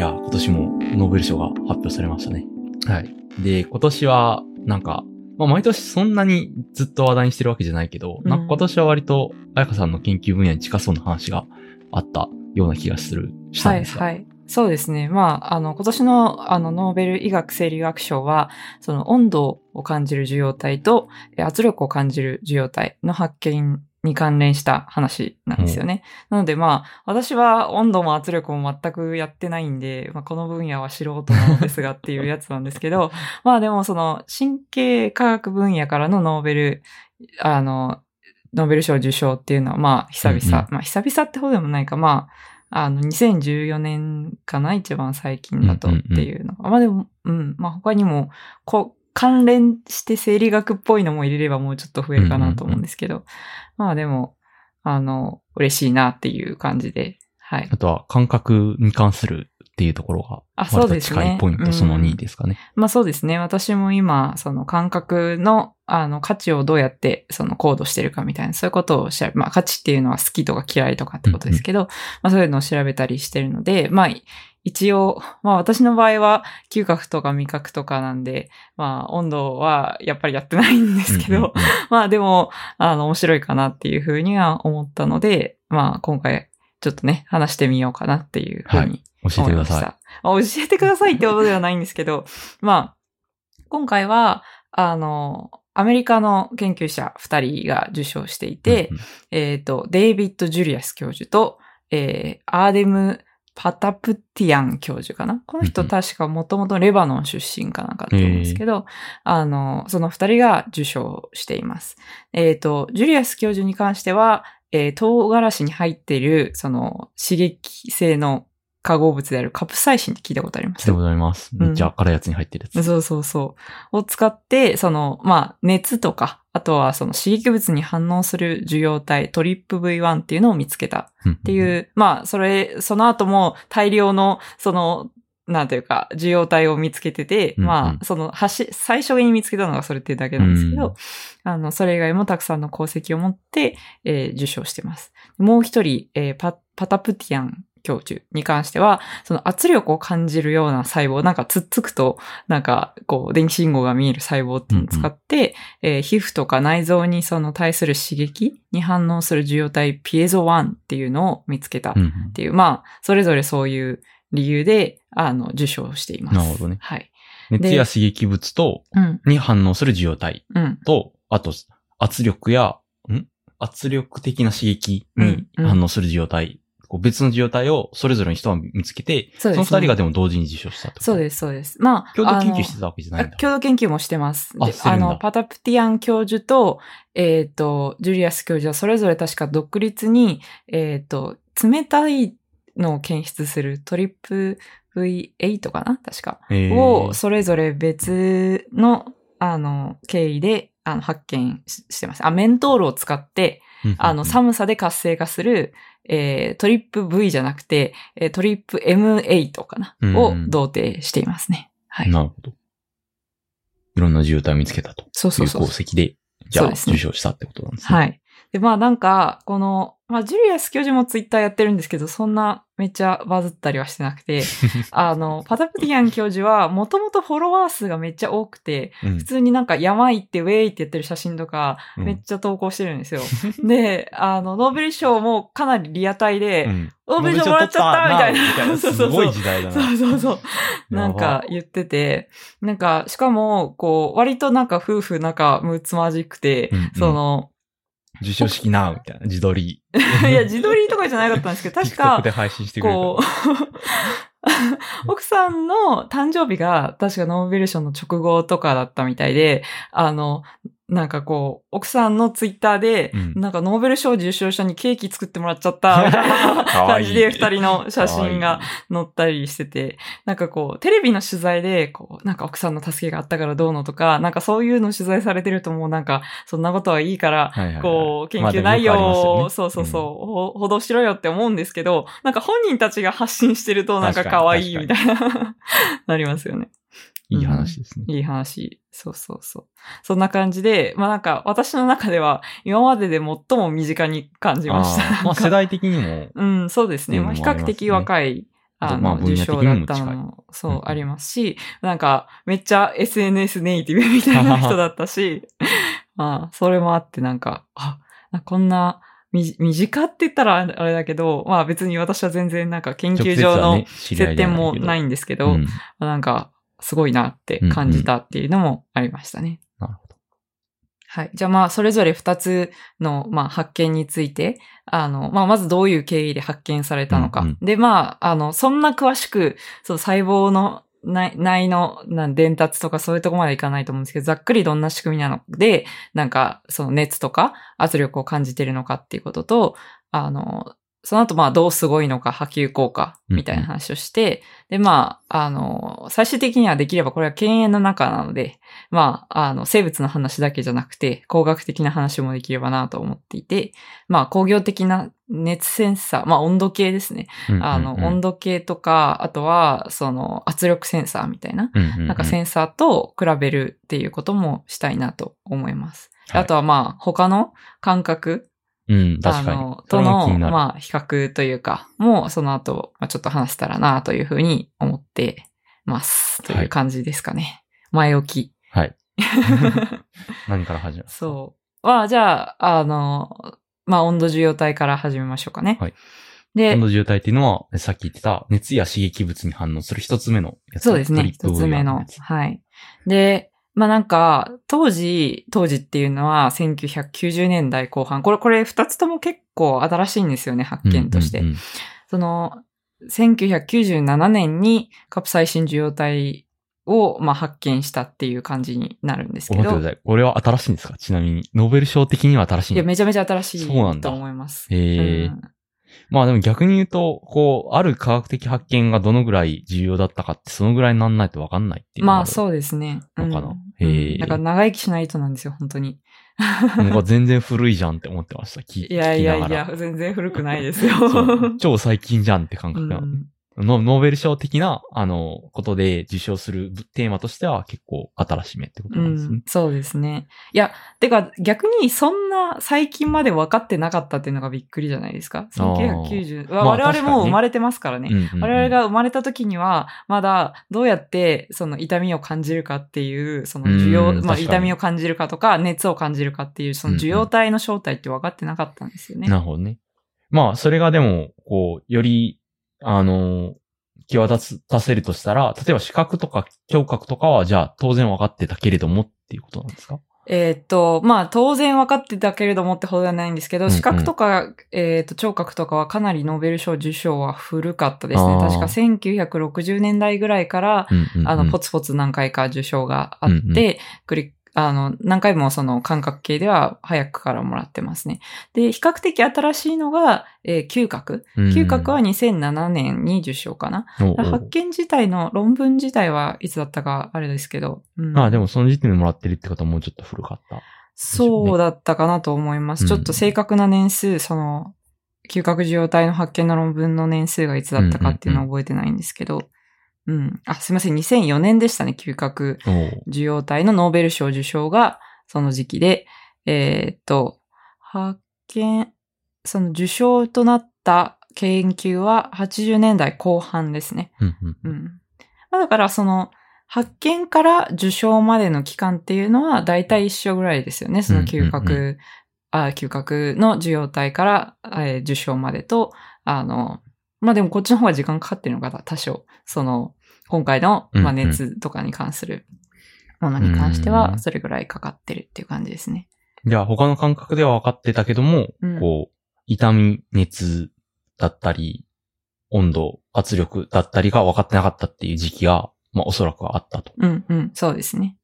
いや、今年もノーベル賞が発表されましたね。はい。で、今年は、なんか、まあ、毎年そんなにずっと話題にしてるわけじゃないけど、うんなんか今年は割と、彩香さんの研究分野に近そうな話があったような気がする、したはい、んですが。はい。そうですね。まあ、あの、今年の、あの、ノーベル医学生理学賞は、その温度を感じる受容体とえ圧力を感じる受容体の発見に関連した話なんですよね。なのでまあ、私は温度も圧力も全くやってないんで、まあ、この分野は素人なのですがっていうやつなんですけど、まあでもその神経科学分野からのノーベル、あの、ノーベル賞受賞っていうのはまあ久々、うんうんまあ久々ってほどでもないか、まあ、あの、2014年かな一番最近だとっていうのが。まあでも、うん。まあ他にも、こう、関連して生理学っぽいのも入れればもうちょっと増えるかなと思うんですけど。まあでも、あの、嬉しいなっていう感じで。はい。あとは、感覚に関するっていうところが、あそうですね近いポイントそのうん2ですかね。まあそうですね。私も今、その感覚の、あの、価値をどうやって、その、コードしてるかみたいな、そういうことを調べ、まあ価値っていうのは好きとか嫌いとかってことですけど、まあそういうのを調べたりしてるので、まあ、一応、まあ私の場合は、嗅覚とか味覚とかなんで、まあ温度はやっぱりやってないんですけど、まあでも、あの、面白いかなっていうふうには思ったので、まあ今回、ちょっとね、話してみようかなっていうふうに教えてください。い。教えてくださいってことではないんですけど、まあ、今回は、あの、アメリカの研究者二人が受賞していて、うんうんえっ、と、デイビッド・ジュリアス教授と、えー、アーデム・パタプティアン教授かな？この人確かもともとレバノン出身かなんかだと思うんですけど、あの、その二人が受賞しています。えっ、と、ジュリアス教授に関しては、えー唐辛子に入っている、その、刺激性の化合物であるカプサイシンって聞いたことあります？聞いたことあります。うんめっちゃ辛いやつに入ってるやつ。そうそうそう。を使って、その、まあ、熱とか、あとはその刺激物に反応する受容体、トリップ V1 っていうのを見つけたっっていう、まあ、それ、その後も大量の、その、なんていうか、受容体を見つけてて、うんうんまあ、その、はし、最初に見つけたのがそれっていうだけなんですけど、うんあの、それ以外もたくさんの功績を持って、えー受賞してます。もう一人、えーパ、パタプティアン教授に関しては、その圧力を感じるような細胞、なんかつっつくと、なんか、こう、電気信号が見える細胞っていうのを使って、えー皮膚とか内臓にその対する刺激に反応する受容体ピエゾ1っていうのを見つけたっうんうんていう、まあ、それぞれそういう理由で、あの、受賞しています。なるほどねはい。熱や刺激物と、うん。に反応する受容体うん。と、あと、圧力や、ん？圧力的な刺激にうんうん反応する受容体、こう別の受容体をそれぞれの人が見つけて、その二人がでも同時に受賞したと？でそうです、そうです。まあ、共同研究してたわけじゃないんだ。共同研究もしてます。であしてるんだの、パタプティアン教授と、えっ、と、ジュリアス教授はそれぞれ確か独立に、えっ、と、冷たいのを検出するトリップ V8 かな？確か。えーを、それぞれ別の、あの、経緯で、あの、発見ししてます。あ、メントールを使って、あの、寒さで活性化する、えートリップ V じゃなくて、えートリップ M8 かな、うんを同定していますね。はい。なるほど。いろんな受容体を見つけたというそうそうそう功。績で、じゃあ受賞したってことなんですね。はい。で、まあなんか、この、まあジュリアス教授もツイッターやってるんですけど、そんなめっちゃバズったりはしてなくて、あの、パタプティアン教授はもともとフォロワー数がめっちゃ多くて、うん普通になんか山行ってウェイってやってる写真とか、うんめっちゃ投稿してるんですよ。で、あの、ノーベル賞もかなりリアタイで、うんノーベル賞もらっちゃったみたいな。すごい時代だな。そうそうそう。なんか言ってて、なんか、しかも、こう、割となんか夫婦仲むつまじくて、うんうんその、受賞式な、みたいな。自撮り。いや、自撮りとかじゃなかったんですけど、確かで、配信してくこう、奥さんの誕生日が確かノーベル賞の直後とかだったみたいで、あの、なんかこう、奥さんのツイッターで、うん。なんかノーベル賞受賞者にケーキ作ってもらっちゃった、みたいな感じで二人の写真が載ったりしてて、なんかこう、テレビの取材で、こう、なんか奥さんの助けがあったからどうのとか、なんかそういうの取材されてるともうなんか、そんなことはいいから、いいはいはいはい。こう、研究内容を、ね。そうそうそう、ほ報道しろよって思うんですけど、なんか本人たちが発信してるとなんか可愛いみたいな、なりますよね。いい話ですね。いい話。そうそうそう。そんな感じで、まあなんか私の中では今までで最も身近に感じました。あーまあ世代的にも、うん、そうですね。まあ比較的若い、あの、まあ受賞だったのも、そう、うんうんありますし、なんか、めっちゃ SNS ネイティブみたいな人だったし、まあ、それもあってなんか、あ、こんな、み、身近って言ったらあれだけど、まあ別に私は全然なんか研究上の接点もないんんですけど、うんなんか、すごいなって感じたっていうのもありましたね。なるほど。はい。じゃあまあ、それぞれ二つの、まあ、発見について、あの、まあ、まずどういう経緯で発見されたのか。うんで、まあ、あの、そんな詳しく、そう、細胞の内内のなん伝達とかそういうとこまでいかないと思うんですけど、ざっくりどんな仕組みなの？で、なんか、その熱とか圧力を感じてるのかっていうことと、あの、その後、まあ、どうすごいのか、波及効果、みたいな話をして、で、まあ、あの、最終的にはできればこれは犬猿の中なので、まあ、あの、生物の話だけじゃなくて、工学的な話もできればなと思っていて、まあ、工業的な熱センサー、まあ、温度計ですね。あの、温度計とか、あとは、その、圧力センサーみたいな、度なんかセンサーと比べるっていうこともしたいなと思います。はいあとは、まあ、他の感覚うん、確かに。あの、との、まあ、比較というか、もうその後、まあ、ちょっと話せたらなというふうに思ってます。という感じですかね。前置き。はい。何から始めますそう。は、じゃあ、あの、まあ、温度受容体から始めましょうかね。はい。で温、度渋滞っていうのは、さっき言ってた熱や刺激物に反応する一つ目のやつ。そうですね。一つ目のはい。で、まあなんか、当時、当時っていうのは1990年代後半。これ、これ二つとも結構新しいんですよね、発見として。うんうんうんその、1997年にカプサイシン受容体を、まあ、発見したっていう感じになるんですけど。これは新しいんですか？ちなみに。ノーベル賞的には新しいんいや、めちゃめちゃ新しいそうなんだと思います。へえ、うんまあでも逆に言うと、こう、ある科学的発見がどのぐらい重要だったかって、そのぐらいになんないとわかんないっていうまあ、う。そうですね。のかな？うんへえだから長生きしないとなんですよ、本当に。なんか全然古いじゃんって思ってました。聞いやいやい聞きながらや、全然古くないですよ。超最近じゃんって感覚が、うんノノーベル賞的な、あの、ことで受賞するテーマとしては結構新しめってことうなんですねん。、そうですね。いや、てか逆にそんな最近まで分かってなかったっていうのがびっくりじゃないですか。あー1990、まあ我々もう生まれてますからね。うんうんうん我々が生まれた時には、まだどうやってその痛みを感じるかっていう、その需要、まあ痛みを感じるかとか、熱を感じるかっていう、その受容体の正体って分かってなかったんですよね。なるほどね。まあ、それがでも、こう、より、あの、際立つ、出せるとしたら、例えば視覚とか聴覚とかは、じゃあ当然分かってたけれどもっていうことなんですか？えーっと、まあ当然分かってたけれどもってほどではないんですけど、うんうん。視覚とか、えーっと、聴覚とかはかなりノーベル賞受賞は古かったですね。確か1960年代ぐらいから、うんうんうん。あの、ポツポツ何回か受賞があって、うんうん。繰りあの、何回もその感覚系では早くからもらってますね。で、比較的新しいのが、えー嗅覚。うん嗅覚は2007年に受賞かな。発見自体の論文自体はいつだったかあれですけど。うんああ、でもその時点でもらってるってことはもうちょっと古かった。そうだったかなと思います。うんちょっと正確な年数、その、嗅覚受容体の発見の論文の年数がいつだったかっていうのは覚えてないんですけど、うんあ、すいません、2004年でしたね、嗅覚受容体のノーベル賞受賞がその時期で、えーっと、発見、その受賞となった研究は80年代後半ですね。うんうんうん。まあだからその、発見から受賞までの期間っていうのは大体一緒ぐらいですよね。その嗅覚、うんうんあ嗅覚の受容体から、えー受賞までと、あの、まあでもこっちの方が時間かかってるのかな、多少。その、今回の、まあ、熱とかに関するものに関しては、うんそれぐらいかかってるっていう感じですね。じゃあ他の感覚では分かってたけども、うんこう、痛み、熱だったり、温度、圧力だったりが分かってなかったっていう時期が、まあおそらくはあったと。うんうん、そうですね。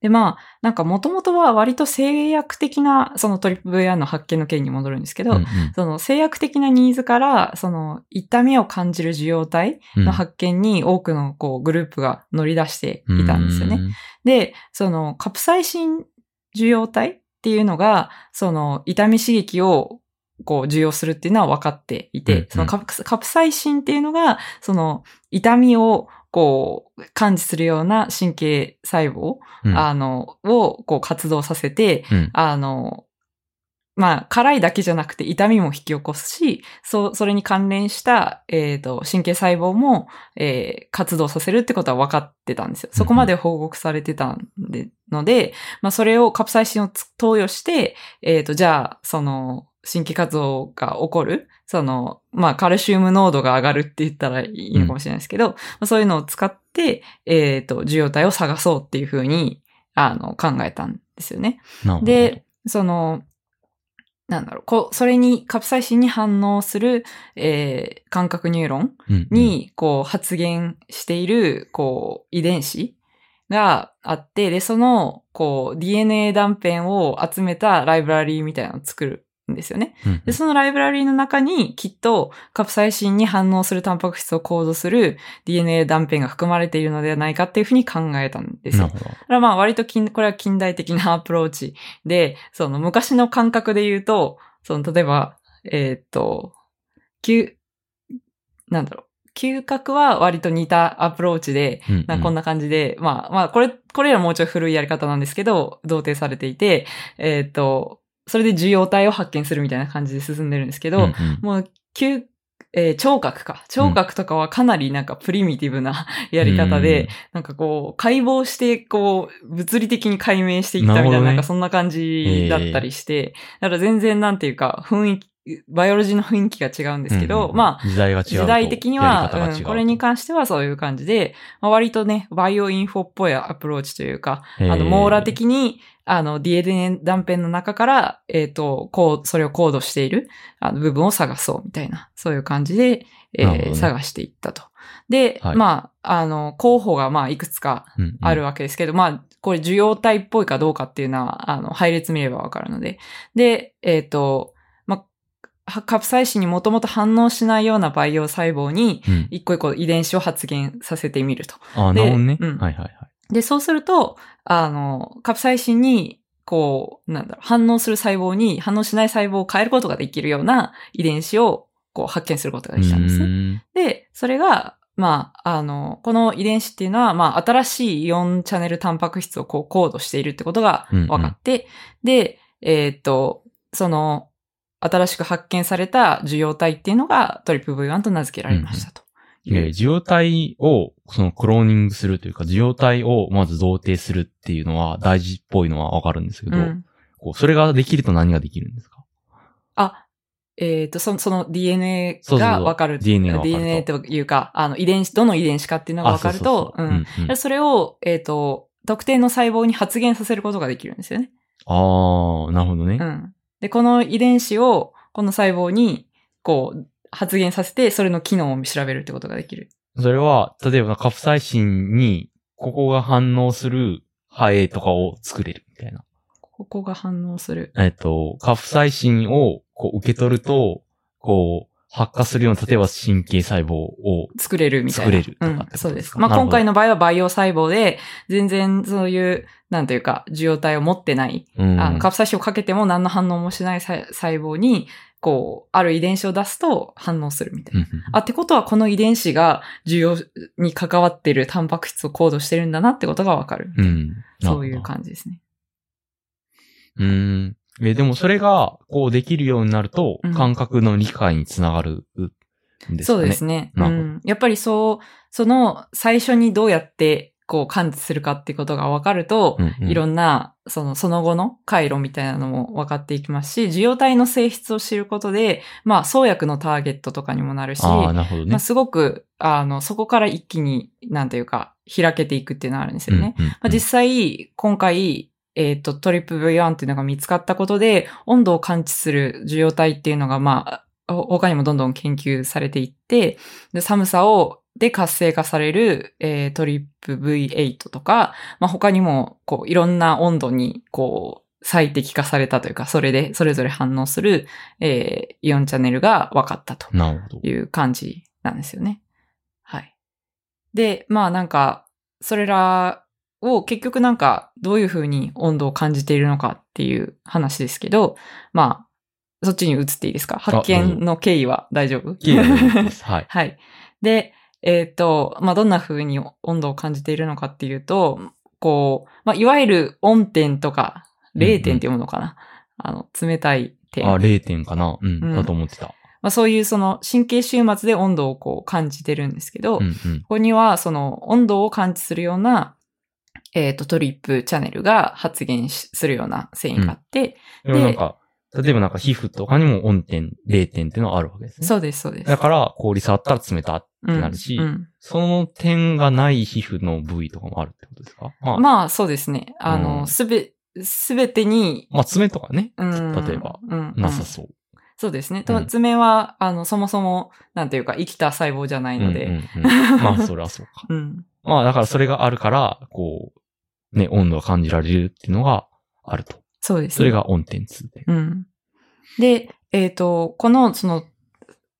で、まあ、なんか元々は割と制約的な、そのトリップ VR の発見の件に戻るんですけど、うんその制約的なニーズから、その痛みを感じる受容体うんの発見に多くのこうグループが乗り出していたんですよね。。で、そのカプサイシン受容体っていうのが、その痛み刺激をこう受容するっていうのは分かっていて、うんうんそのカプカプサイシンっていうのが、その痛みをこう感知するような神経細胞、うん。あの、をこう活動させて、うん。あの、まあ、辛いだけじゃなくて痛みも引き起こすし、そう、それに関連した、えっ、と、神経細胞も、えー活動させるってことは分かってたんですよ。そこまで報告されてたんで、ので、まあ、それをカプサイシンをつ投与して、えっ、と、じゃあ、その、神経活動が起こる、その、まあ、カルシウム濃度が上がるって言ったらいいのかもしれないですけど、まあそういうのを使って、えっ、と、受容体を探そうっていうふうに、あの、考えたんですよね。で、その、なんだろう、こう、それに、カプサイシンに反応する、えー、感覚ニューロンうんうん、に、こう、発現している、こう、遺伝子があって、で、その、こう、DNA 断片を集めたライブラリーみたいなのを作るんですよね。で、そのライブラリーの中に、きっと、カプサイシンに反応するタンパク質をコードする DNA 断片が含まれているのではないかっていうふうに考えたんですよ。だからまあ割と近、これは近代的なアプローチで、その昔の感覚で言うと、その例えば、えーっと、嗅、なんだろう、嗅覚は割と似たアプローチで、うんうんなこんな感じで、まあまあこれ、これらもうちょい古いやり方なんですけど、同定されていて、えーっと、それで受容体を発見するみたいな感じで進んでるんですけど、うんうん。もう、嗅、えー聴覚か。聴覚とかはかなりなんかプリミティブな やり方で、なんかこう、解剖して、こう、物理的に解明していったみたいな、なね。なんかそんな感じだったりして、だから全然なんていうか、雰囲気、 biology の雰囲気が違うんですけど、うんうん。まあ、時代が違うと。時代的にやは、うんこれに関してはそういう感じで、まあ、割とね、バイオインフォっぽいアプローチというか、あの、網羅的に、あの、DNA 断片の中から、えっ、と、こう、それをコードしている、あの、部分を探そうみたいな、そういう感じで、えーね探していったと。で、はいまあ、あの、候補がまあ、いくつかうんうんあるわけですけど、まあ、これ受容体っぽいかどうかっていうのは、あの、配列見ればわかるので。で、えっ、と、まカプサイシンにもともと反応しないような培養細胞に、うん一個一個遺伝子を発現させてみると。あ、でなるほどね。うんはいはいはい。で、そうすると、あの、カプサイシンに、こう、なんだろう、反応する細胞に反応しない細胞を変えることができるような遺伝子を、こう、発見することができたんですね。で、それが、まあ、あの、この遺伝子っていうのは、まあ、新しいイオンチャネルタンパク質をこう、コードしているってことが分かって、で、えーっと、その、新しく発見された受容体っていうのがトリプル V1 と名付けられましたと。えー受容体を、そのクローニングするというか、受容体をまず同定するっていうのは大事っぽいのはわかるんですけど、うんこうそれができると何ができるんですか？あ、えっ、と、その、その DNA がわかる。DNA がわかると DNA というか、あの、遺伝子、どの遺伝子かっていうのがわかると、あそれを、えっ、と、特定の細胞に発現させることができるんですよね。あー、なるほどね。うん。で、この遺伝子を、この細胞に、こう、発現させて、それの機能を調べるってことができる。それは、例えばカプサイシンに、ここが反応するハエとかを作れるみたいな。ここが反応する。えっと、カプサイシンをこう受け取ると、こう、発火するような、例えば神経細胞を、作れるみたいな。作れるうんことですか？そうです。まあ、今回の場合は培養細胞で、全然そういう、なんというか、受容体を持ってない、うん、あのカプサイシンをかけても何の反応もしない細細胞に、こう、ある遺伝子を出すと反応するみたいな。うんうんあ、ってことはこの遺伝子が受容に関わってるタンパク質をコードしてるんだなってことがわかる。うん。そういうじ。感じですね。うん。え、でもそれが、こうできるようになるとうん、感覚の理解につながるんですかね。そうですね。うん。やっぱりそう、その最初にどうやってこう感知するかっていうことが分かると、うんうんいろんな、その、その後の回路みたいなのも分かっていきますし、受容体の性質を知ることで、まあ、創薬のターゲットとかにもなるし、ああ、なるほどねまあ、。すごく、あの、そこから一気に、なんていうか、開けていくっていうのがあるんですよね。うんうんうんまあ、実際、今回、えっ、と、トリプル V1 っていうのが見つかったことで、温度を感知する受容体っていうのが、まあ、ほ他にもどんどん研究されていって、で寒さを、で活性化される、えートリプル V8 とか、まあ、他にも、こう、いろんな温度に、こう、最適化されたというか、それで、それぞれ反応する、えーイオンチャンネルが分かったと。いう感じなんですよね。はい。で、まあなんか、それらを結局なんかどういうふうに温度を感じているのかっていう話ですけど、まあ、そっちに移っていいですか？発見の経緯は大丈夫？はい。はい。で、えっ、と、まあ、どんな風に温度を感じているのかっていうと、こう、まあ、いわゆる温点とか、0点っていうものかな。あの、冷たい点。あ、0点かなうん、うんだと思ってた。まあ、そういうその神経終末で温度をこう感じてるんですけど、うんうん。ここにはその温度を感知するような、えっ、と、トリップチャネルが発現しするような繊維があって、でもなんか、例えばなんか皮膚とかにも温点、0点っていうのがあるわけですね。そうです、そうです。だから、氷触ったら冷たってなるし、うんその点がない皮膚の部位とかもあるってことですか？まあ、うんまあ、そうですね。あうんの、すべ、すべてに、まあ、爪とかね、うん例えば、うんなさそう。そうですね。うん爪は、あの、そもそも、なんていうか、生きた細胞じゃないので、うんうんうん まあ、それはそうか。うんまあ、だからそれがあるから、こう、ね、温度が感じられるっていうのがあると。そうですね。それが温点2で。うん。で、えっ、と、この、その、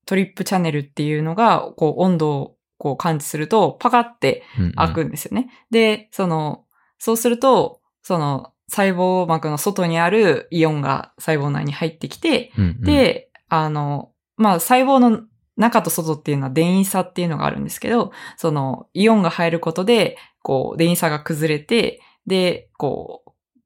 トリップチャンネルっていうのが、こう、温度をこう感知すると、パカってうんうん開くんですよね。で、その、そうすると、その、細胞膜の外にあるイオンが細胞内に入ってきて、うんうん、で、あの、まあ、細胞の中と外っていうのは電位差っていうのがあるんですけど、その、イオンが入ることで、こう、電位差が崩れて、で、こう、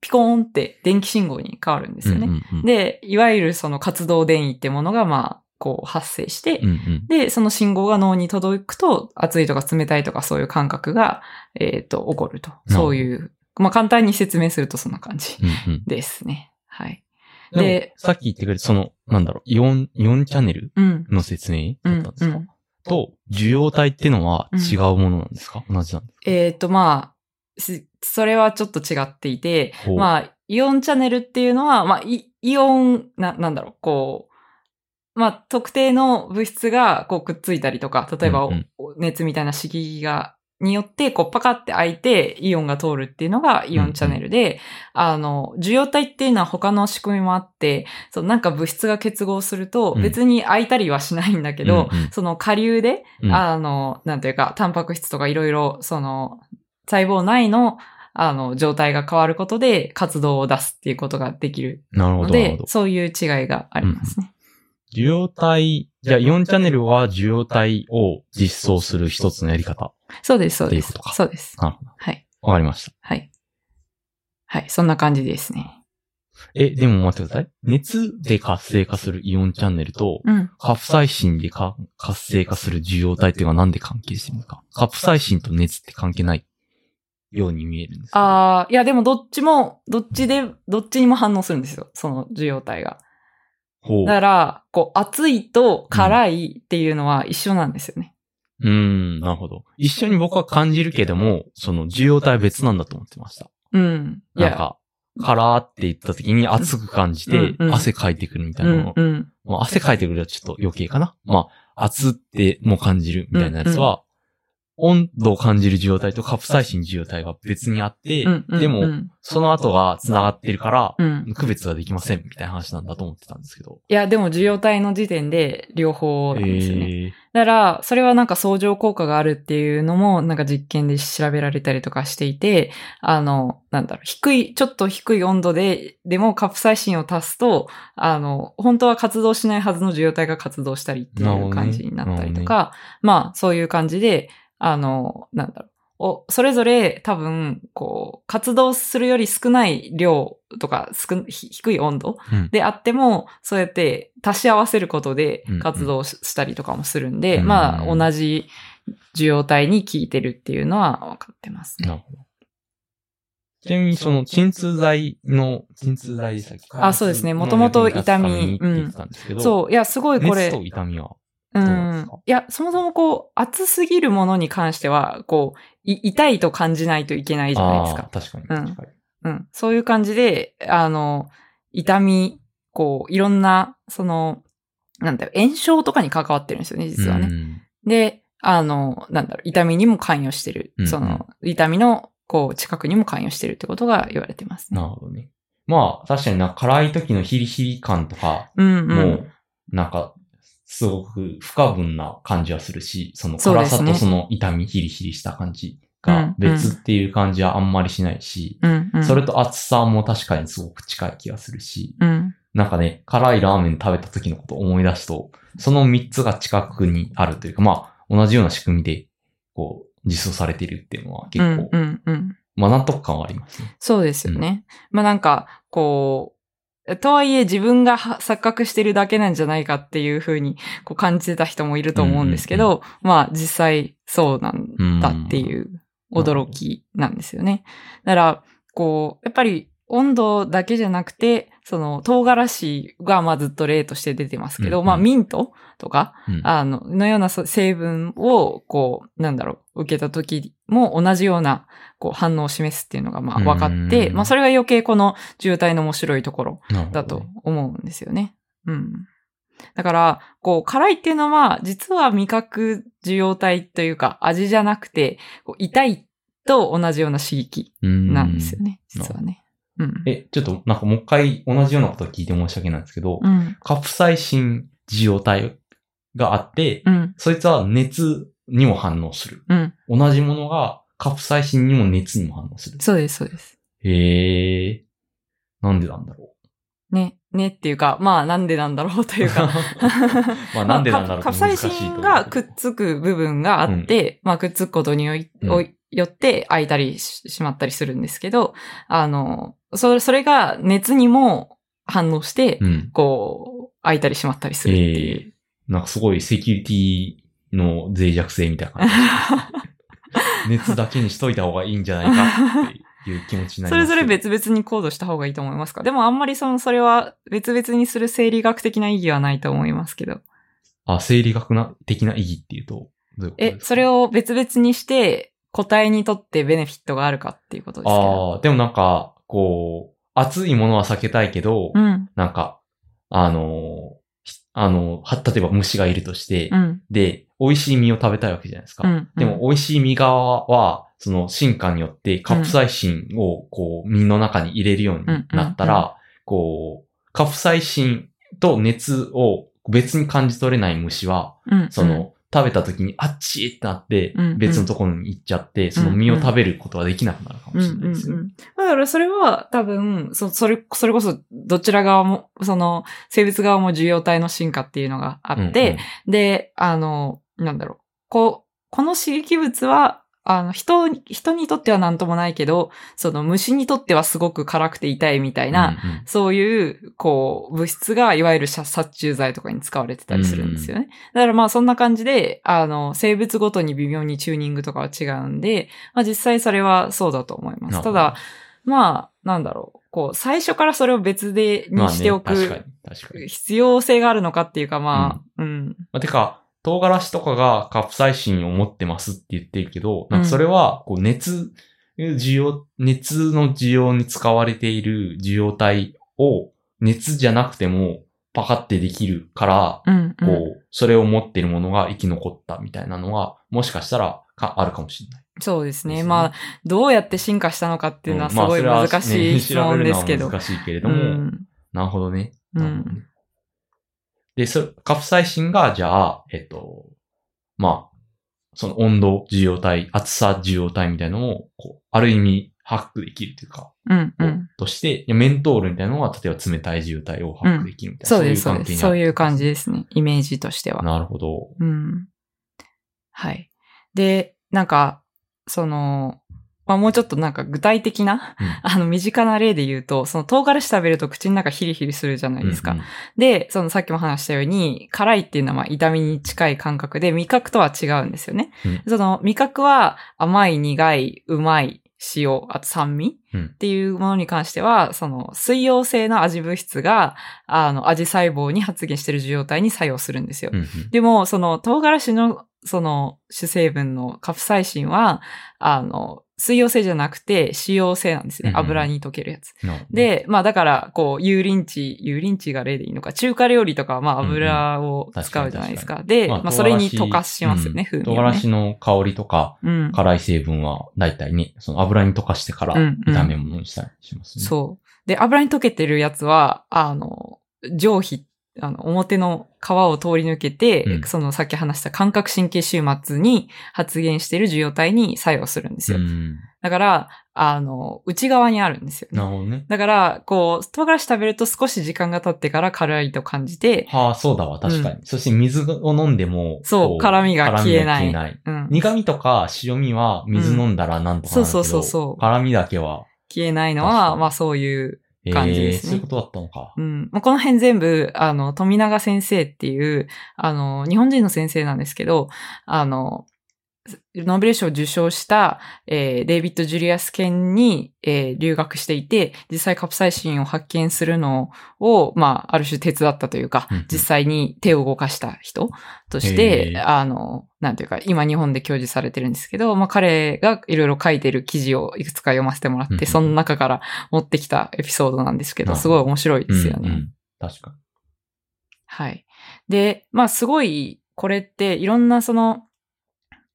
ピコーンって電気信号に変わるんですよね。うんうんうん、で、いわゆるその活動電位ってものが、まあ、こう発生して、うんうん、で、その信号が脳に届くと、熱いとか冷たいとかそういう感覚が、えっ、と、起こると。どそういう、まあ簡単に説明するとそんな感じうんうんですね。はい。ででもさっき言ってくれた、その、なんだろう、イオン、イオンチャンネルうん。の説明うんだったんですか、うんと、受容体ってのは違うものなんですか、同じなんですか？えっ、と、まあ、しそれはちょっと違っていて、まあ、イオンチャンネルっていうのは、まあ、イイオン、な、なんだろう、こう、まあ、特定の物質が、こう、くっついたりとか、例えば、熱みたいな刺激が、によって、こう、パカって開いて、イオンが通るっていうのがイオンチャンネルで、あの、受容体っていうのは他の仕組みもあって、そう、なんか物質が結合すると、うん。別に開いたりはしないんだけど、うんうん。その下流で、うん。あの、なんていうか、タンパク質とかいろいろ、その、細胞内の、あの、状態が変わることで活動を出すっていうことができるなるほど、のなるほど、。でそういう違いがありますね。受容体、じゃあイオンチャンネルは受容体を実装する一つのやり方。そうです、そうですっていうこと。かそうです。なるほど。はい。わかりました。はい。はい、そんな感じですね。え、でも待ってください。熱で活性化するイオンチャンネルと、うん。カプサイシンでか活性化する受容体っていうのはなんで関係してるんですかカプサイシンと熱って関係ないように見えるんですけどああ、いやでもどっちも、どっちで、どっちにも反応するんですよ。その受容体が。ほう。だから、こう、熱いと辛いっていうのは一緒なんですよね。うーん、なるほど。一緒に僕は感じるけども、その受容体は別なんだと思ってました。うん。いや、なんか、カラーって言った時に熱く感じてうんうん汗かいてくるみたういなの。ん、うん。まあ汗かいてくるはちょっと余計かな。まあ、熱ってもう感じるみたいなやつは、温度を感じる受容体とカプサイシン受容体が別にあって、うんうんでも、うんその後が繋がってるから、うん。区別ができませんみたいな話なんだと思ってたんですけど。いや、でも受容体の時点で両方なんですよね。えーだから、それはなんか相乗効果があるっていうのも、なんか実験で調べられたりとかしていて、あの、なんだろう、低い、ちょっと低い温度で、でもカプサイシンを足すと、あの、本当は活動しないはずの受容体が活動したりっていう感じになったりとか、まあ、そういう感じで、あの、なんだろう。おそれぞれ多分、こう、活動するより少ない量とか低い温度うん。であっても、そうやって足し合わせることでうんうん。活動ししたりとかもするんで、うんまあ、同じ受容体に効いてるっていうのは分かってますね。なるほど。ちなみに、その、鎮痛剤の、鎮痛剤先あそうですね。元々痛みって言ってたんそう、いや、すごいこれ、熱と痛みは、うんいや、そもそもこう、熱すぎるものに関しては、こう、い痛いと感じないといけないじゃないですか。確かに。うん確かに。うん。そういう感じで、あの、痛み、こう、いろんな、その、なんだろう、炎症とかに関わってるんですよね、実はね。うんで、あの、なんだろう、痛みにも関与してる。うんうんその、痛みの、こう、近くにも関与してるってことが言われてますね。なるほどね。まあ、確かにな、辛い時のヒリヒリ感とかうんうん。も、なんか、すごく不可分な感じはするし、その辛さとその痛み、ヒリヒリした感じが別っていう感じはあんまりしないし、うんうん。それと熱さも確かにすごく近い気がするし、うん。なんかね、辛いラーメン食べた時のことを思い出すと、その3つが近くにあるというか、まあ、同じような仕組みで、こう、実装されているっていうのは結構、うんうんうん。まあ、納得感はありますね。そうですよね。まあなんか、こう、とはいえ自分がは錯覚してるだけなんじゃないかっていうふうにこう感じてた人もいると思うんですけど、まあ実際そうなんだっていう驚きなんですよね。だから、こう、やっぱり温度だけじゃなくて、その唐辛子がまあずっと例として出てますけど、うんうん。まあミントとか、うん。あの、のようなそ成分を、こう、なんだろう、受けた時も同じような、こう、反応を示すっていうのが、まあ、分かって、うんまあ、それが余計この渋滞の面白いところだと思うんですよね。うん。だから、こう、辛いっていうのは、実は味覚受容体というか、味じゃなくて、こう痛いと同じような刺激うんなんですよね、実はね。うん。え、ちょっとなんかもう一回同じようなことを聞いて申し訳ないんですけど、うん。カプサイシン受容体があって、うん。そいつは熱にも反応する。うん。同じものがカプサイシンにも熱にも反応する。そうです、そうです。へえ。なんでなんだろね、ねっていうか、まあ、なんでなんだろうとう。いうか、まあなんでなんだろうカプサイシンがくっつく部分があって、まあくっつくことによって開いたりししまったりするんですけど、あの、それ、それが熱にも反応して、うん。こう、開いたりしまったりするっていう。ええなんかすごいセキュリティの脆弱性みたいな感じ。熱だけにしといた方がいいんじゃないかっていう気持ちになりそますけど。れぞれ別々にコードした方がいいと思いますか？でもあんまりその、それは別々にする生理学的な意義はないと思いますけど。あ、生理学な的な意義っていうと、どういうことえそれを別々にして、個体にとってベネフィットがあるかっていうことですけど。ああ、でもなんか、こう、熱いものは避けたいけど、うん。なんか、あのあのーは、例えば虫がいるとして、うん。で、美味しい実を食べたいわけじゃないですか。うん。でも、美味しい実側は、その進化によってカプサイシンをこう、実の中に入れるようになったうんうんら、こう、カプサイシンと熱を別に感じ取れない虫は、うん、その、食べた時にあっちーってなってうんうん、別のところに行っちゃって、その実を食べることはできなくなるかうん、もしうん、うんれないですね。うん。だからそれは多分、そ、それ、それこそどちら側も、その、生物側も受容体の進化っていうのがあって、で、あの、なんだろう。こう、この刺激物は、あの、人に、人にとっては何ともないけど、その虫にとってはすごく辛くて痛いみたいな、うんうんそういう、こう、物質が、いわゆる殺殺虫剤とかに使われてたりするんですよね。だからまあそんな感じで、あの、生物ごとに微妙にチューニングとかは違うんで、まあ実際それはそうだと思います。ただ、まあ、なんだろう。こう、最初からそれを別で、にしておく。必要性があるのかっていうか、まあ、うん。まあ、てか、唐辛子とかがカプサイシンを持ってますって言ってるけど、なんかそれは、こう、熱、需要、熱の需要に使われている受容体を、熱じゃなくても、パカってできるから、うん、うん。こう、それを持ってるものが生き残ったみたいなのは、もしかしたら、か、あるかもしれない。そうですね。ですねまあ、どうやって進化したのかっていうのはすごい難しい質問ですけど。まあそれはね調べるのは難しいけれどうも、ん。なるほどね。うんなるほどねで、そカプサイシンが、じゃあ、えっと、まあ、その温度受容体、厚さ受容体みたいなのを、こう、ある意味、ハックできるというか、うん、う。んとして、メントールみたいなのは、例えば冷たい受容体をハックできるみたいな、そうです、そうです。そういう感じでですね。イメージとしては。なるほど。うん。はい。で、なんか、その、まあもうちょっとなんか具体的な、うん あの身近な例で言うと、その唐辛子食べると口の中ヒリヒリするじゃないですか。うんうんで、そのさっきも話したように、辛いっていうのはまあ痛みに近い感覚で、味覚とは違うんですよね。うんその味覚は甘い、苦い、うまい、塩、あと酸味うんっていうものに関しては、その水溶性の味物質が、あの、味細胞に発現している受容体に作用するんですよ。うんうんでも、その唐辛子のその主成分のカプサイシンは、あの、水溶性じゃなくて脂溶性なんですね。うんうん油に溶けるやつ。なるほどで、まあだから、こう、油淋鶏、油淋鶏が例でいいのか、中華料理とかはまあ油を使うじゃないですか。で、まあそれに溶かしますよね、風味をね。唐辛子の香りとか、うん。辛い成分は、だいたいね、その油に溶かしてからうんうん炒め物にしたりしますね。そう。で、油に溶けてるやつは、あの、上皮、あの、表の皮を通り抜けて、うんそのさっき話した感覚神経終末に発現している受容体に作用するんですよ。うん。だから、あの、内側にあるんですよね。なるほどね。だから、こう、唐辛子食べると少し時間が経ってから辛いと感じて、はあ、そうだわ、確かに。そして水を飲んでも、そうこ辛みが消えないない。うん。苦味とか塩味は水飲んだらなんとかなるけど、そうそうそうそう辛味だけは、消えないのは、まあそういう感じですねえーそういうことだったのか。うん。まあこの辺全部、あの、富永先生っていう、あの、日本人の先生なんですけど、あの、ノーベル賞を受賞した、えーデイビッド・ジュリアス県に、えー留学していて、実際カプサイシンを発見するのを、まあ、ある種手伝ったというか実際に手を動かした人としへて、ー。あの、なんていうか、今日本で教授されてるんですけど、まあ、彼がいろいろ書いてる記事をいくつか読ませてもらって、その中から持ってきたエピソードなんですけど、すごい面白いですよね。うんうん。確かはい。で、まあすごい、これっていろんなその、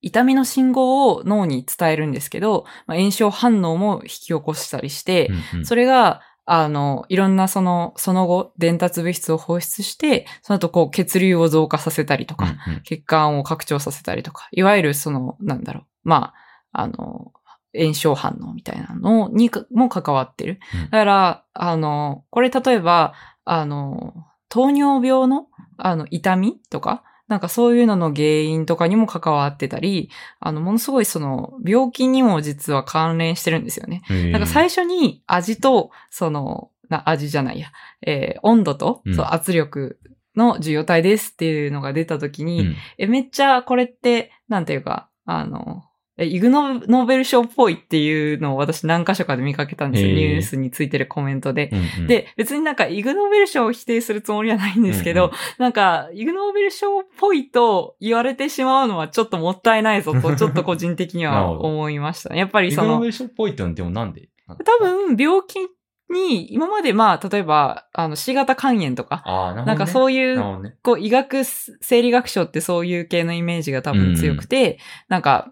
痛みの信号を脳に伝えるんですけど、まあ、炎症反応も引き起こしたりして、に。うんうんそれが、あの、いろんなその、その後、伝達物質を放出して、その後こう血流を増加させたりとか、うんうん血管を拡張させたりとか、いわゆるその、なんだろう、まあ、あの、炎症反応みたいなのにかも関わってる。うんだから、あの、これ例えば、あの、糖尿病の、あの、痛みとか、なんかそういうのの原因とかにも関わってたり、あの、ものすごいその、病気にも実は関連してるんですよね。なんか最初に味と、その、な、味じゃないや、えー温度と、うん。そう圧力の受容体ですっていうのが出たときに、うん。え、めっちゃこれって、なんていうか、あの、えイグノノーベル賞っぽいっていうのを私何箇所かで見かけたんですよ。ニュースについてるコメントで。うんうんで、別になんかイグノーベル賞を否定するつもりはないんですけど、うんなんか、イグノーベル賞っぽいと言われてしまうのはちょっともったいないぞと、ちょっと個人的には思いましたね。やっぱりそのイグノーベ、ル賞っぽいってのはでもなんで？多分病気に、今までまあ、例えば、あの、C 型肝炎とか、なね。なんかそういうね。こう、医学、生理学賞ってそういう系のイメージが多分強くて、なんか、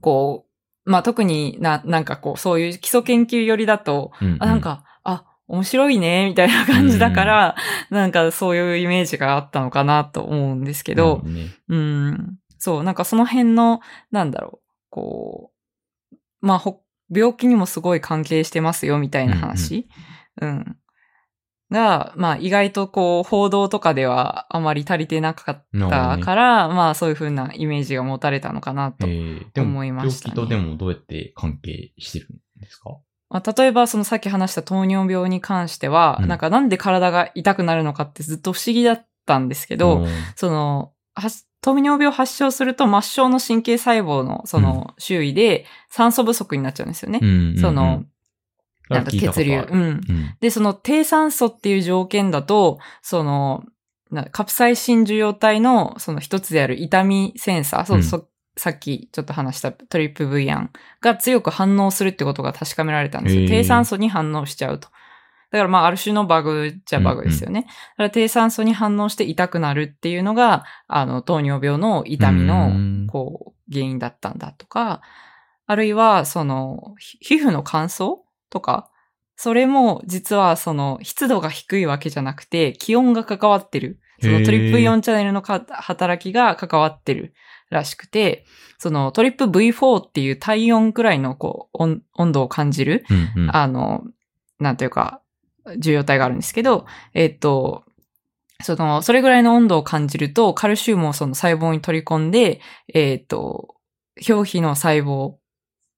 こう、まあ、特にな、なんかこう、そういう基礎研究寄りだと、うんうん。あ、なん、か、あ、面白いね、みたいな感じだから、なんかそういうイメージがあったのかなと思うんですけどなるほ、ね、うん、そう、なんかその辺の、なんだろう、こう、まあ、ほ病気にもすごい関係してますよ、みたいな話。うん、が、まあ、意外とこう、報道とかではあまり足りてなかったから、まあ、そういう風なイメージが持たれたのかなと。思いましたね。病気とでもどうやって関係してるんですか？まあ、例えば、そのさっき話した糖尿病に関しては、うん。なんかなんで体が痛くなるのかってずっと不思議だったんですけど、うん。その、は糖尿病を発症すると末梢の神経細胞のその周囲で酸素不足になっちゃうんですよね。うんうんうん。その、なんか血流。うん。うんで、その低酸素っていう条件だと、その、なカプサイシン受容体のその一つである痛みセンサー、そううんそさっきちょっと話したトリップ V アンが強く反応するってことが確かめられたんですよ。低酸素に反応しちゃうと。だからまあある種のバグじゃバグですよね。だから低酸素に反応して痛くなるっていうのが、あの、糖尿病の痛みのうんこう、原因だったんだとか、あるいは、その、ひ皮膚の乾燥とか、それも実はその湿度が低いわけじゃなくて、気温が関わってる。そのトリップ4チャンネルのか働きが関わってるらしくて、そのトリップ V4 っていう体温くらいのこう温温度を感じる、うんうんあの、なんというか、重要体があるんですけど、えっと、その、それぐらいの温度を感じると、カルシウムをその細胞に取り込んで、えっと、表皮の細胞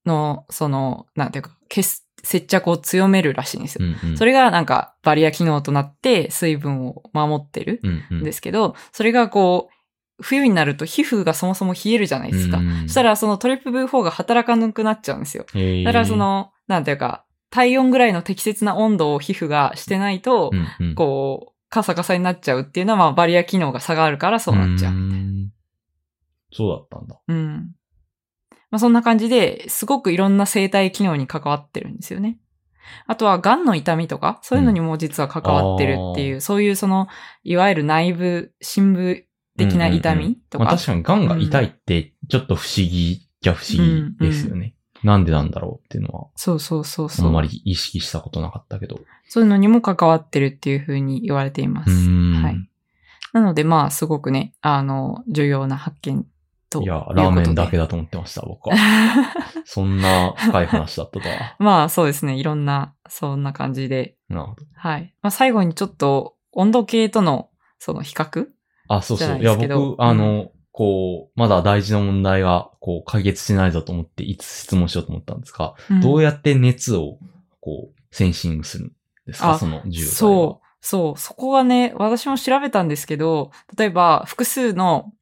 の、その、なんていうか、結接着を強めるらしいんですよ。うんうんそれがなんかバリア機能となって水分を守ってるうんうんんですけど、それがこう、冬になると皮膚がそもそも冷えるじゃないですか。うんそしたらそのトリプル V4 が働かなくなっちゃうんですよ。だからその、なんていうか、体温ぐらいの適切な温度を皮膚がしてないと、うんうんこう、カサカサになっちゃうっていうのは、まあ、バリア機能が下があるからそうなっちゃう。んそうだったんだ。うん。まあ、そんな感じで、すごくいろんな生体機能に関わってるんですよね。あとは、癌の痛みとか、そういうのにも実は関わってるっていう、そういうその、いわゆる内部、深部的な痛みとか。まあ確かに癌が痛いってちょっと不思議じゃ不思議ですよね。なんでなんだろうっていうのは、そうそうそうそう。あんまり意識したことなかったけど。そういうのにも関わってるっていうふうに言われています。うんはい。なので、まあ、すごくね、あの、重要な発見といや。ラーメンだけだと思ってました、僕は。そんな深い話だったとは。まあ、そうですね。いろんな、そんな感じで。なるほど。はい。まあ、最後にちょっと、温度計との、その比較あ、そうそう。いいですけど僕、あの、こう、まだ大事な問題が、こう、解決してないぞと思って、いつ質問しようと思ったんですが、どうややって熱を、こう、センシングするですかあその重要度そう、そう、そこがね、私も調べたんですけど、例えば複数の、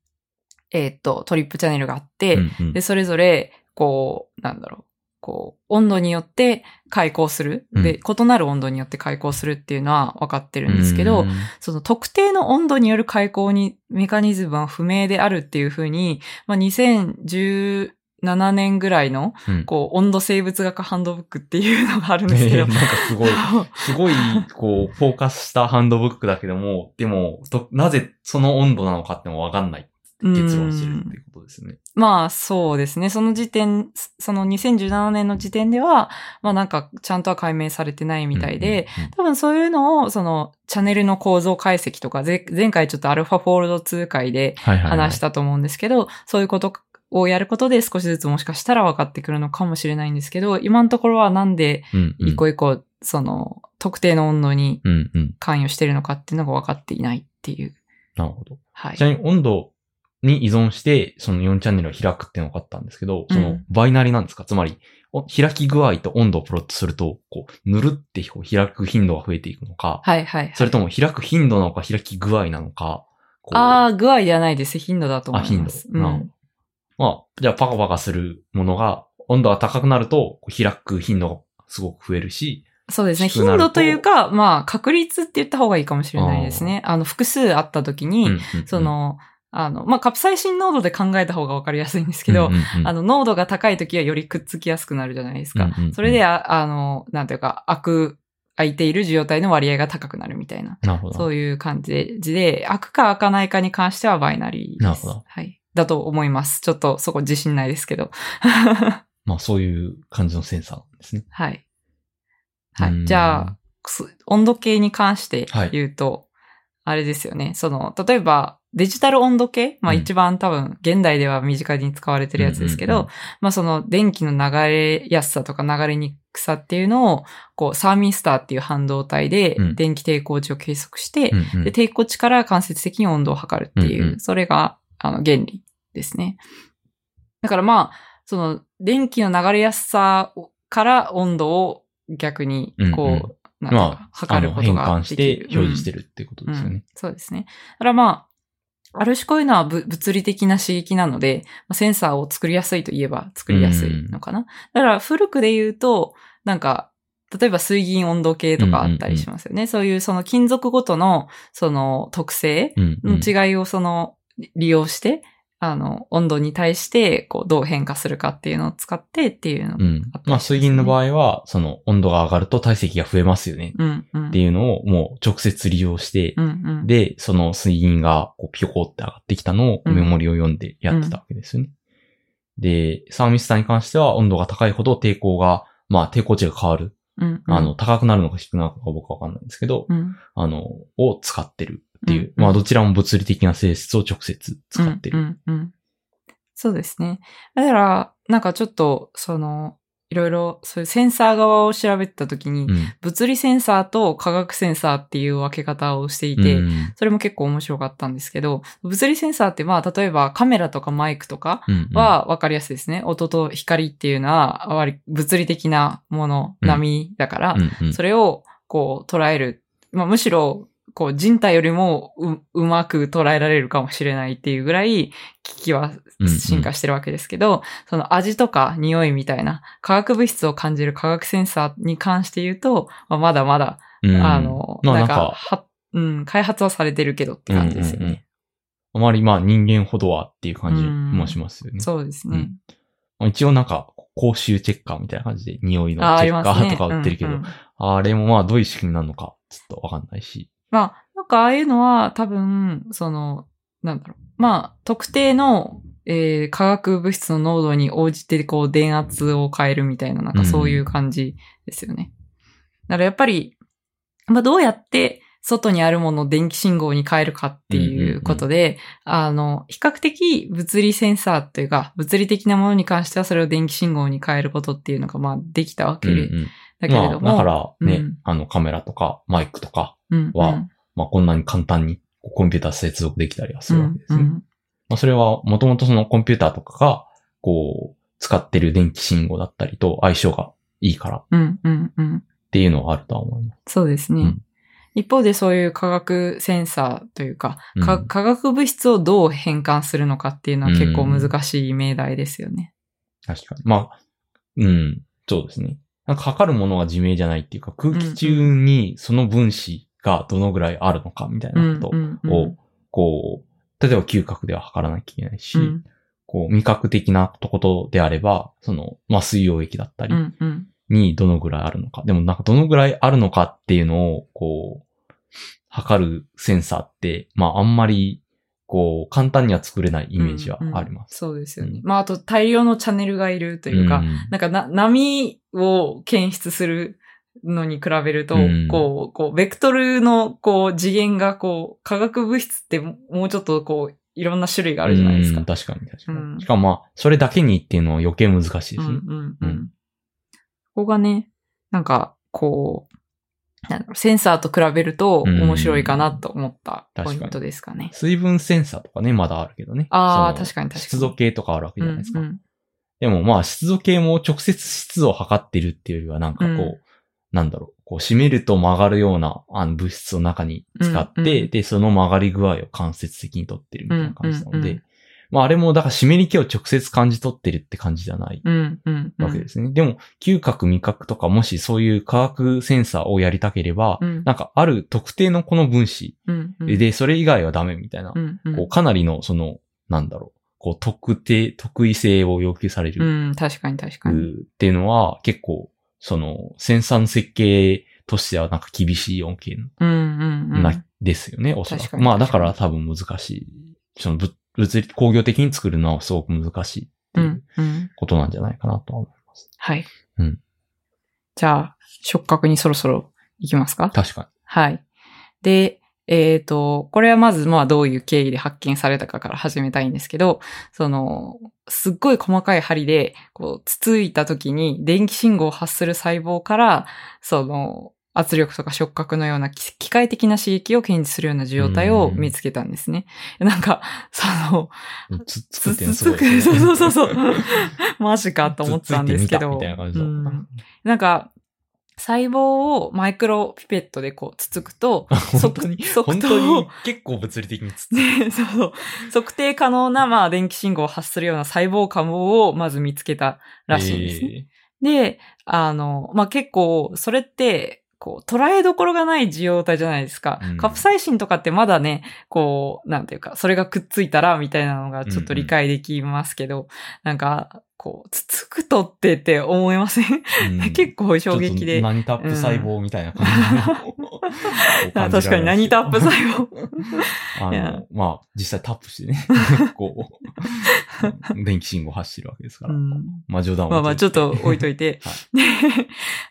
えーっと、トリップチャンネルがあって、うんうん。で、それぞれ、こう、なんだろう、こう、温度によって開口する。で、異なる温度によって開口するっていうのは分かってるんですけど、うん。その特定の温度による開口にメカニズムは不明であるっていうふうに、まあ、2017年ぐらいの、うん。こう、温度生物学ハンドブックっていうのがあるんですけど、ねなんかすごい、すごい、こう、フォーカスしたハンドブックだけども、でも、となぜその温度なのかってもわかんない結論してるっていうことですね。まあそうですね。その時点、その2017年の時点では、まあなんかちゃんとは解明されてないみたいで、多分そういうのを、そのチャンネルの構造解析とか、ぜ前回ちょっとアルファフォールド2回で話したと思うんですけど、そういうことをやることで少しずつもしかしたら分かってくるのかもしれないんですけど、今のところはなんで一個一個、その特定の温度に。関与してるのかっていうのが分かっていないっていう。なるほど。はいち。なみに温度に依存して、その4チャンネルを開くっていうのが分かったんですけど、そのうんバイナリなんですか、つまり、お開き具合と温度をプロットすると、こう、ぬるってこう開く頻度が増えていくのか、はいはい、はい。それとも開く頻度なのか開き具合なのか、ああ、具合ではないです。頻度だと思います。あ頻度うんまあ、じゃあパカパカするものが、温度が高くなると、開く頻度がすごく増えるし、そうですね。頻度というか、まあ、確率って言った方がいいかもしれないですね。あの、複数あった時に、うんうんうんそ、の、あの、まあ、カプサイシン濃度で考えた方がわかりやすいんですけど、うんうんうんあの、濃度が高い時はよりくっつきやすくなるじゃないですか。うんうんうんそれで、ああの、なんていうか、開く、開いている受容体の割合が高くなるみたいな、なるほど。そういう感じで、で開くか開かないかに関してはバイナリーです。なるほどはい。だと思います。ちょっとそこ自信ないですけど。まあそういう感じのセンサーですね。はい。はうんい。じゃあ、す温度計に関してはい言うと、あれですよね。その、例えば、デジタル温度計？まあうん一番多分、現代では身近に使われてるやつですけど、うんうんうんまあその電気の流れやすさとか流れにくさっていうのを、こう、サーミンスターっていう半導体でうん電気抵抗値を計測して、で、抵抗値から間接的に温度を測るっていう、うんうんそれが、あの、原理ですね。だからまあ、その、電気の流れやすさから温度を逆に、こう、うん測ることがあの変換しできる。て表示してる。るってことですようんね。そうですね。だからまあ、ある種こういうのはぶ物理的な刺激なので、まあセンサーを作りやすいといえば作りやすいのかな。だから古くで言うと、なんか、例えば水銀温度計とかあったりしますよね。そういうその金属ごとのその特性うんうんの違いをその利用して、あの、温度に対してこうどう変化するかっていうのを使ってっていうの。うん。まあ水銀の場合は、その温度が上がると体積が増えますよね。うん、うん。っていうのをもう直接利用して、うん、うん。で、その水銀がこうピョコって上がってきたのをうんメモリを読んでやってたわけですよね。で、サーミスターに関しては温度が高いほど抵抗が、まあ抵抗値が変わる。うん、あの、高くなるのか低くなるのか僕はわかんないんですけど、うん、あの、を使ってるっていう。うんまあどちらも物理的な性質を直接使ってる。うんうんうんそうですね。だから、なんかちょっと、その、いろいろ、そういうセンサー側を調べてたときに、うん。物理センサーと化学センサーっていう分け方をしていて、うんそれも結構面白かったんですけど、物理センサーってまあ、例えばカメラとかマイクとかうん、は分かりやすいですね。音と光っていうのは、物理的なもの、うん波だから、うんうんそれをこう捉える。まあ、むしろ、こう人体よりもううまく捉えられるかもしれないっていうぐらい機器は進化してるわけですけど、その味とか匂いみたいな化学物質を感じる化学センサーに関して言うと、まあ、まだまだ、うんあの、なんかまあなんか、は、うん、開発はされてるけどって感じですよね。うんうんうんあまりまあ人間ほどはっていう感じもしますよね。そうですね。うんまあ一応なんか、口臭チェッカーみたいな感じで匂いのああチェッカ。ーとか売ってるけど、うんうんあれもまあどういう仕組みなのか、ちょっとわかんないし。まあ、なんかああいうのは多分、その、なんだろう。まあ、特定の、えー化学物質の濃度に応じて、こう、電圧を変えるみたいな、なんかそういう感じですよね。だからやっぱり、まあ、どうやって外にあるものを電気信号に変えるかっていうことで、あの、比較的物理センサーっていうか、物理的なものに関してはそれを電気信号に変えることっていうのが、まあ、できたわけで、うんうんだけれども。まあ、だからね、うんあのカメラとかマイクとか、うん、はうんまあこんなに簡単にコンピューター接続できたりはするわけですね。うんまあそれはもともとそのコンピューターとかが、こう、使ってる電気信号だったりと相性がいいからうん、うん、うん。っていうのはあるとは思います。そうですね。うん一方でそういう化学センサーというか、かうん化学物質をどう変換するのかっていうのは結構難しい命題ですよね。確かに。まあ、うん、そうですね。なんか測るものが自明じゃないっていうか、空気中にその分子がどのぐらいあるのかみたいなことを、こう、例えば嗅覚では測らなきゃいけないし、うん。こう、味覚的なことであれば、その、まあ、水溶液だったりにどのぐらいあるのか。でもなんかどのぐらいあるのかっていうのを、こう、測るセンサーって、まあ、あんまり、こう、簡単には作れないイメージはあります。そうですよね。うんまあ、あと大量のチャンネルがいるというか、んなんかな、波を検出するのに比べると、うんこう、こう、ベクトルの、こう、次元が、こう、化学物質ってももうちょっと、こう、いろんな種類があるじゃないですかうん。確かに確かに。うんしかもまあ、それだけにっていうのは余計難しいですね。うんうんううんん。ここがね、なんか、こうセンサーと比べるとうん。面白いかなと思ったポイントですかね。水分センサーとかね、まだあるけどね。あーその確かに確かに。湿度計とかあるわけじゃないですか。うんうん。でもまあ、湿度計も直接湿度を測ってるっていうよりは、なんかこう、うん。なんだろう、こう、締めると曲がるようなあの物質を中に使って、うんうんで、その曲がり具合を間接的に取ってるみたいな感じなので、うんうんうんまあ、あれも、だから湿り気を直接感じ取ってるって感じじゃないうんうんうんわけですね。でも、嗅覚、味覚とか、もしそういう化学センサーをやりたければ、うんなんかある特定のこの分子うんうんで、それ以外はダメみたいな、うんうんこう、かなりの、その、なんだろう、こう、特定、特異性を要求される、うん、確かに確かに。っていうのは、結構、その、センサーの設計としてはなんか厳しい恩恵うんうんうん。な、ですよね、おそらく。まあ、だからに多分難しい。その、ぶ物理、工業的に作るのはすごく難しいってういう。ことなんじゃないかなとは思います。はい。うん。じゃあ、触覚にそろそろ行きますか？確かはい。で、えっ、と、これはまず、まあ、どういう経緯で発見されたかから始めたいんですけど、その、すっごい細かい針で、こう、つついた時に電気信号を発する細胞から、その、圧力とか触覚のような機機械的な刺激を検知するような受容体を見つけたんですね。なんか、その、に。つ、つすごいですね。そうそうそうそう。マジかと思ったんですけど。なんなんか、細胞をマイクロピペットでこうつつくと、本当に、即本当に？結構物理的につつねそうそう。測定可能な、まあ、電気信号を発するような細胞化をまず見つけたらしいんですね。で、あの、まあ、結構、それって、こう、捉えどころがない受容体じゃないですか。うんカプサイシンとかってまだね、こう、なんていうか、それがくっついたら、みたいなのがちょっと理解できますけど、なんか、こう、つつくとってって思いません、えー 結構衝撃で。何タップ細胞みたいな感じう 感じられます確かに何タップ細胞。あの、まあ、実際タップしてね、こう、電気信号発してるわけですから。うんまあ冗談まあまあ、ちょっと置いとといて。はで、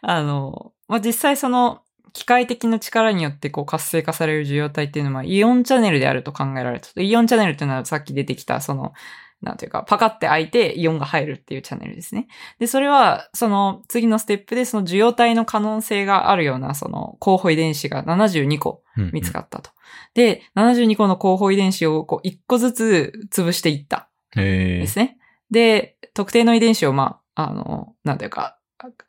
あの、まあ実際その、機械的な力によってこう活性化される受容体っていうのはイオンチャネルであると考えられた。イオンチャネルっていうのはさっき出てきたその、なんていうか、パカって開いてイオンが入るっていうチャネルですね。で、それは、その次のステップでその受容体の可能性があるようなその候補遺伝子が72個見つかったと。で、72個の候補遺伝子をこう1個ずつ潰していった。ですね。で、特定の遺伝子を、まあ、あの、なんていうか、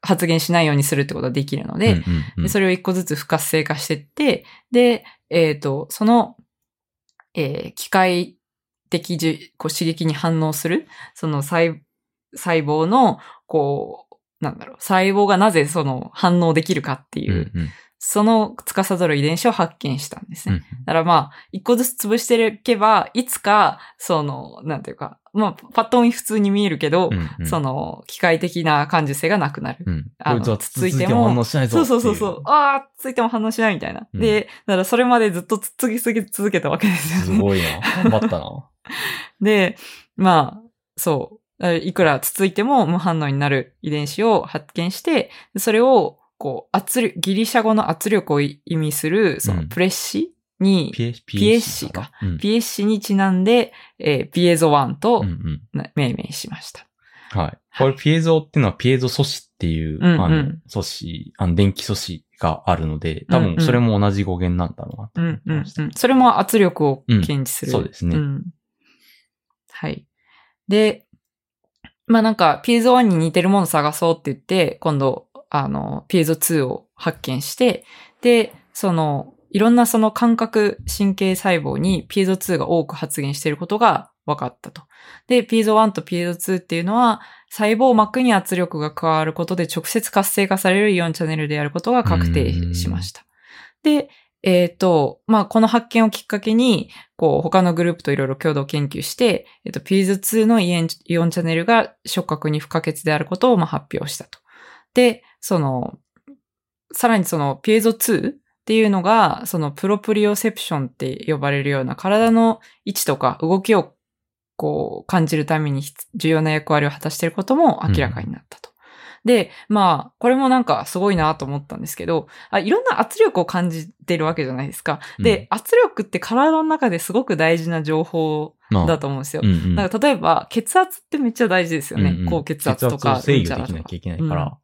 発現しないようにするってことができるので、それを一個ずつ不活性化していって、で、えっ、と、その、えー機械的じゅこう刺激に反応する、その細細胞の、こう、なんだろう、細胞がなぜその反応できるかっていう、うんうんその司る遺伝子を発見したんですね。うんだからまあ、一個ずつ潰していけば、いつか、その、なんていうか、まあ、パッと見普通に見えるけど、うんうんその、機械的な感受性がなくなる。うん。あのつはついてもも反応しないぞそう。そうそうそう。ああ、ついても反応しないみたいな。うんで、だからそれまでずっとつっつきすぎ続けたわけですよね。すごいな。頑張ったな。で、まあ、そう。いくらつついても無反応になる遺伝子を発見して、それを、こう、圧力、ギリシャ語の圧力を意味する、そのうんプレッシに、ピエピエッシか。うんピエッシにちなんで、えーピエゾ1と命名しました。はい。これピエゾっていうのはピエゾ素子っていう、うんうんあの、素子、あの、電気素子があるので、多うんうん分それも同じ語源なんだろうなとうんうん思ってました。うん。それも圧力を検知する。うんそうですねんはい。で、まあなんか、ピエゾ1に似てるものを探そうって言って、今度、あの、ピエゾ2を発見して、で、その、いろんなその感覚神経細胞にピエゾ2が多く発現していることが分かったと。で、ピエゾ1とピエゾ2っていうのは、細胞膜に圧力が加わることで直接活性化されるイオンチャネルであることが確定しました。で、えっ、と、まあ、この発見をきっかけに、こう、他のグループといろいろ共同研究して、えっ、と、ピーズ2のイオンチャンネルが触覚に不可欠であることをま発表したと。で、その、さらにその、ピエゾ2っていうのが、その、プロプリオセプションって呼ばれるような体の位置とか動きをこう、感じるために重要な役割を果たしていることも明らかになったと。で、まあ、これもなんかすごいなと思ったんですけどあ、いろんな圧力を感じてるわけじゃないですか。で、うん圧力って体の中ですごく大事な情報まあだと思うんですよ。うんうんだから例えば、血圧ってめっちゃ大事ですよね。うんうん高血圧とか。血圧を制御できなきゃいけないから、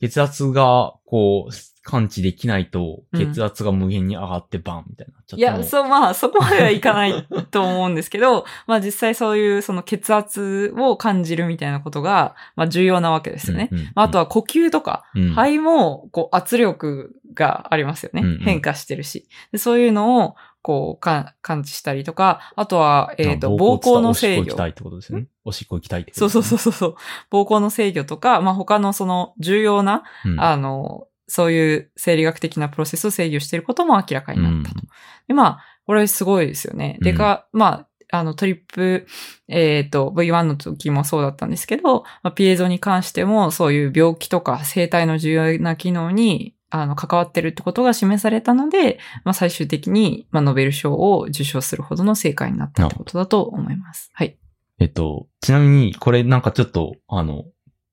血圧が、こう、感知できないと、うん血圧が無限に上がってバンみたいになっちゃっていや、そう、まあ、そこまではいかないと思うんですけど、まあ実際そういうその血圧を感じるみたいなことが、まあ重要なわけですよね。うんうんうんまああとは呼吸とか、うん肺も、こう、圧力がありますよね。うんうん変化してるし。でそういうのを、こう、か感知したりとか、あとは、えっ、と、膀胱の制御おしっこ行き。たいってことですよね。おしっこ行きたいってこそうとね。そうそうそうそう。膀胱の制御とか、まあ他のその重要な、うんあの、そういう生理学的なプロセスを制御していることも明らかになったと。で、まあ、これすごいですよね。でか、まあ、あの、トリップ、えっ、と、V1 の時もそうだったんですけど、まあ、ピエゾに関しても、そういう病気とか生体の重要な機能に、あの、関わってるってことが示されたので、まあ、最終的に、まあ、ノーベル賞を受賞するほどの成果になったってことだと思います。はい。えっと、ちなみに、これなんかちょっと、あの、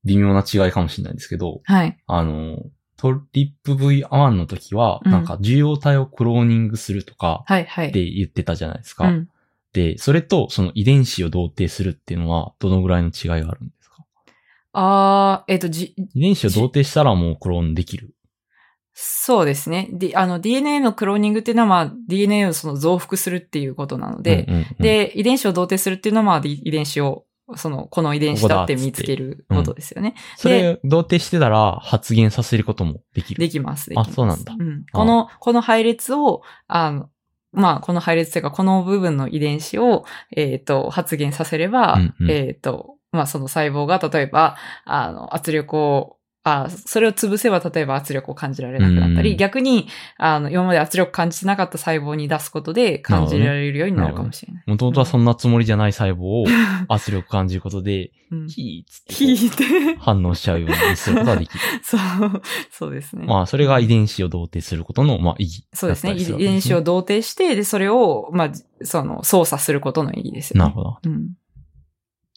微妙な違いかもしれないんですけど、はい。あの、トリップ V1 の時は、うんなんか受容体をクローニングするとか。って言ってたじゃないですか。うん。で、それとその遺伝子を同定するっていうのは、どのぐらいの違いがあるんですか？あー、えっ、と、じ、遺伝子を同定したらもうクローンできる。そうですね。で、あの、DNA のクローニングっていうのは、まあ、DNA をその増幅するっていうことなので、うんうんうん、で、遺伝子を同定するっていうのは、まあ、で遺伝子を、その、この遺伝子だって見つけることですよね。それ同定してたら発現させることもできる。できます。できあますそうなんだうん。この、この配列を、あの、まあ、この配列というか、この部分の遺伝子を、えっ、と、発現させれば、うんうんえっ、と、まあ、その細胞が、例えば、あの、圧力を、あそれを潰せば、例えば圧力を感じられなくなったり、うん逆に、あの、今まで圧力感じてなかった細胞に出すことで感じられるようになるかもしれない。もともとはそんなつもりじゃない細胞を 圧力感じることで、うんヒーって引いて。反応しちゃうようにすることができる。そう、そうですね。まあ、それが遺伝子を同定することの、まあ、意義、そうですね。遺伝子を。同定して、で、それを、まあ、その、操作することの意義ですよね。なるほど。うん。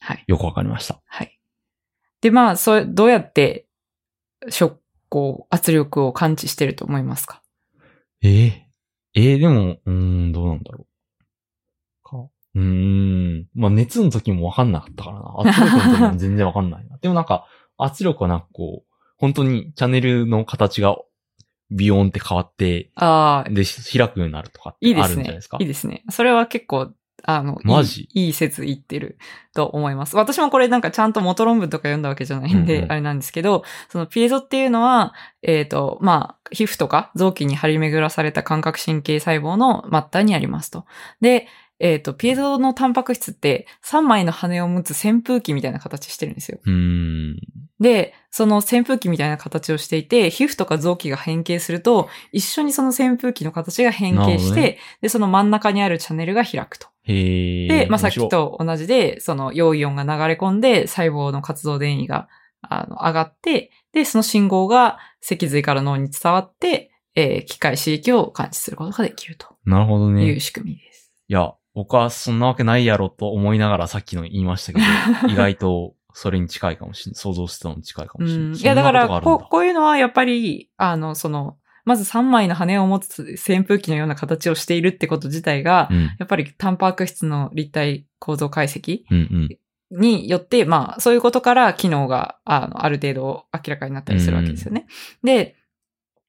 はい。よくわかりました。はい。で、まあ、それ、どうやって、食、こう、圧力を感知してると思いますか？ええええでも、うーん、どうなんだろう。か。うーん。まあ、熱の時もわかんなかったからな。圧力の時も全然わかんないな。でもなんか、圧力はなんかこう、本当にチャンネルの形がビヨーンって変わって、ああ、で、開くようになるとかってあいいですねるんじゃないですか？。いいですね。それは結構、あの、マジ？いい説言ってると思います。私もこれなんかちゃんと元論文とか読んだわけじゃないんで、うんうんあれなんですけど、そのピエゾっていうのは、えっ、と、まあ、皮膚とか臓器に張り巡らされた感覚神経細胞の末端にありますと。で、えっ、と、ピエゾのタンパク質って3枚の羽を持つ扇風機みたいな形してるんですよ。で、その扇風機みたいな形をしていて、皮膚とか臓器が変形すると、一緒にその扇風機の形が変形して、ねで、その真ん中にあるチャンネルが開くと。へえ。で、まあ、さっき。と同じで、その陽イオンが流れ込んで、細胞の活動電位があの上がって、で、その信号が脊髄から脳に伝わって、えー機械刺激を感知することができるとなるほどね。いうい仕組みです。や、僕はそんなわけないやろと思いながらさっきの言いましたけど、意外とそれに近いかもしれない。想像してたのに近いかもしれない。うん。いや、だから、こう、ここういうのはやっぱり、あの、その、まず3枚の羽を持つ扇風機のような形をしているってこと自体が、うん。やっぱりタンパク質の立体構造解析うんうん。によって、まあ、そういうことから機能が、あの、ある程度明らかになったりするわけですよね。で、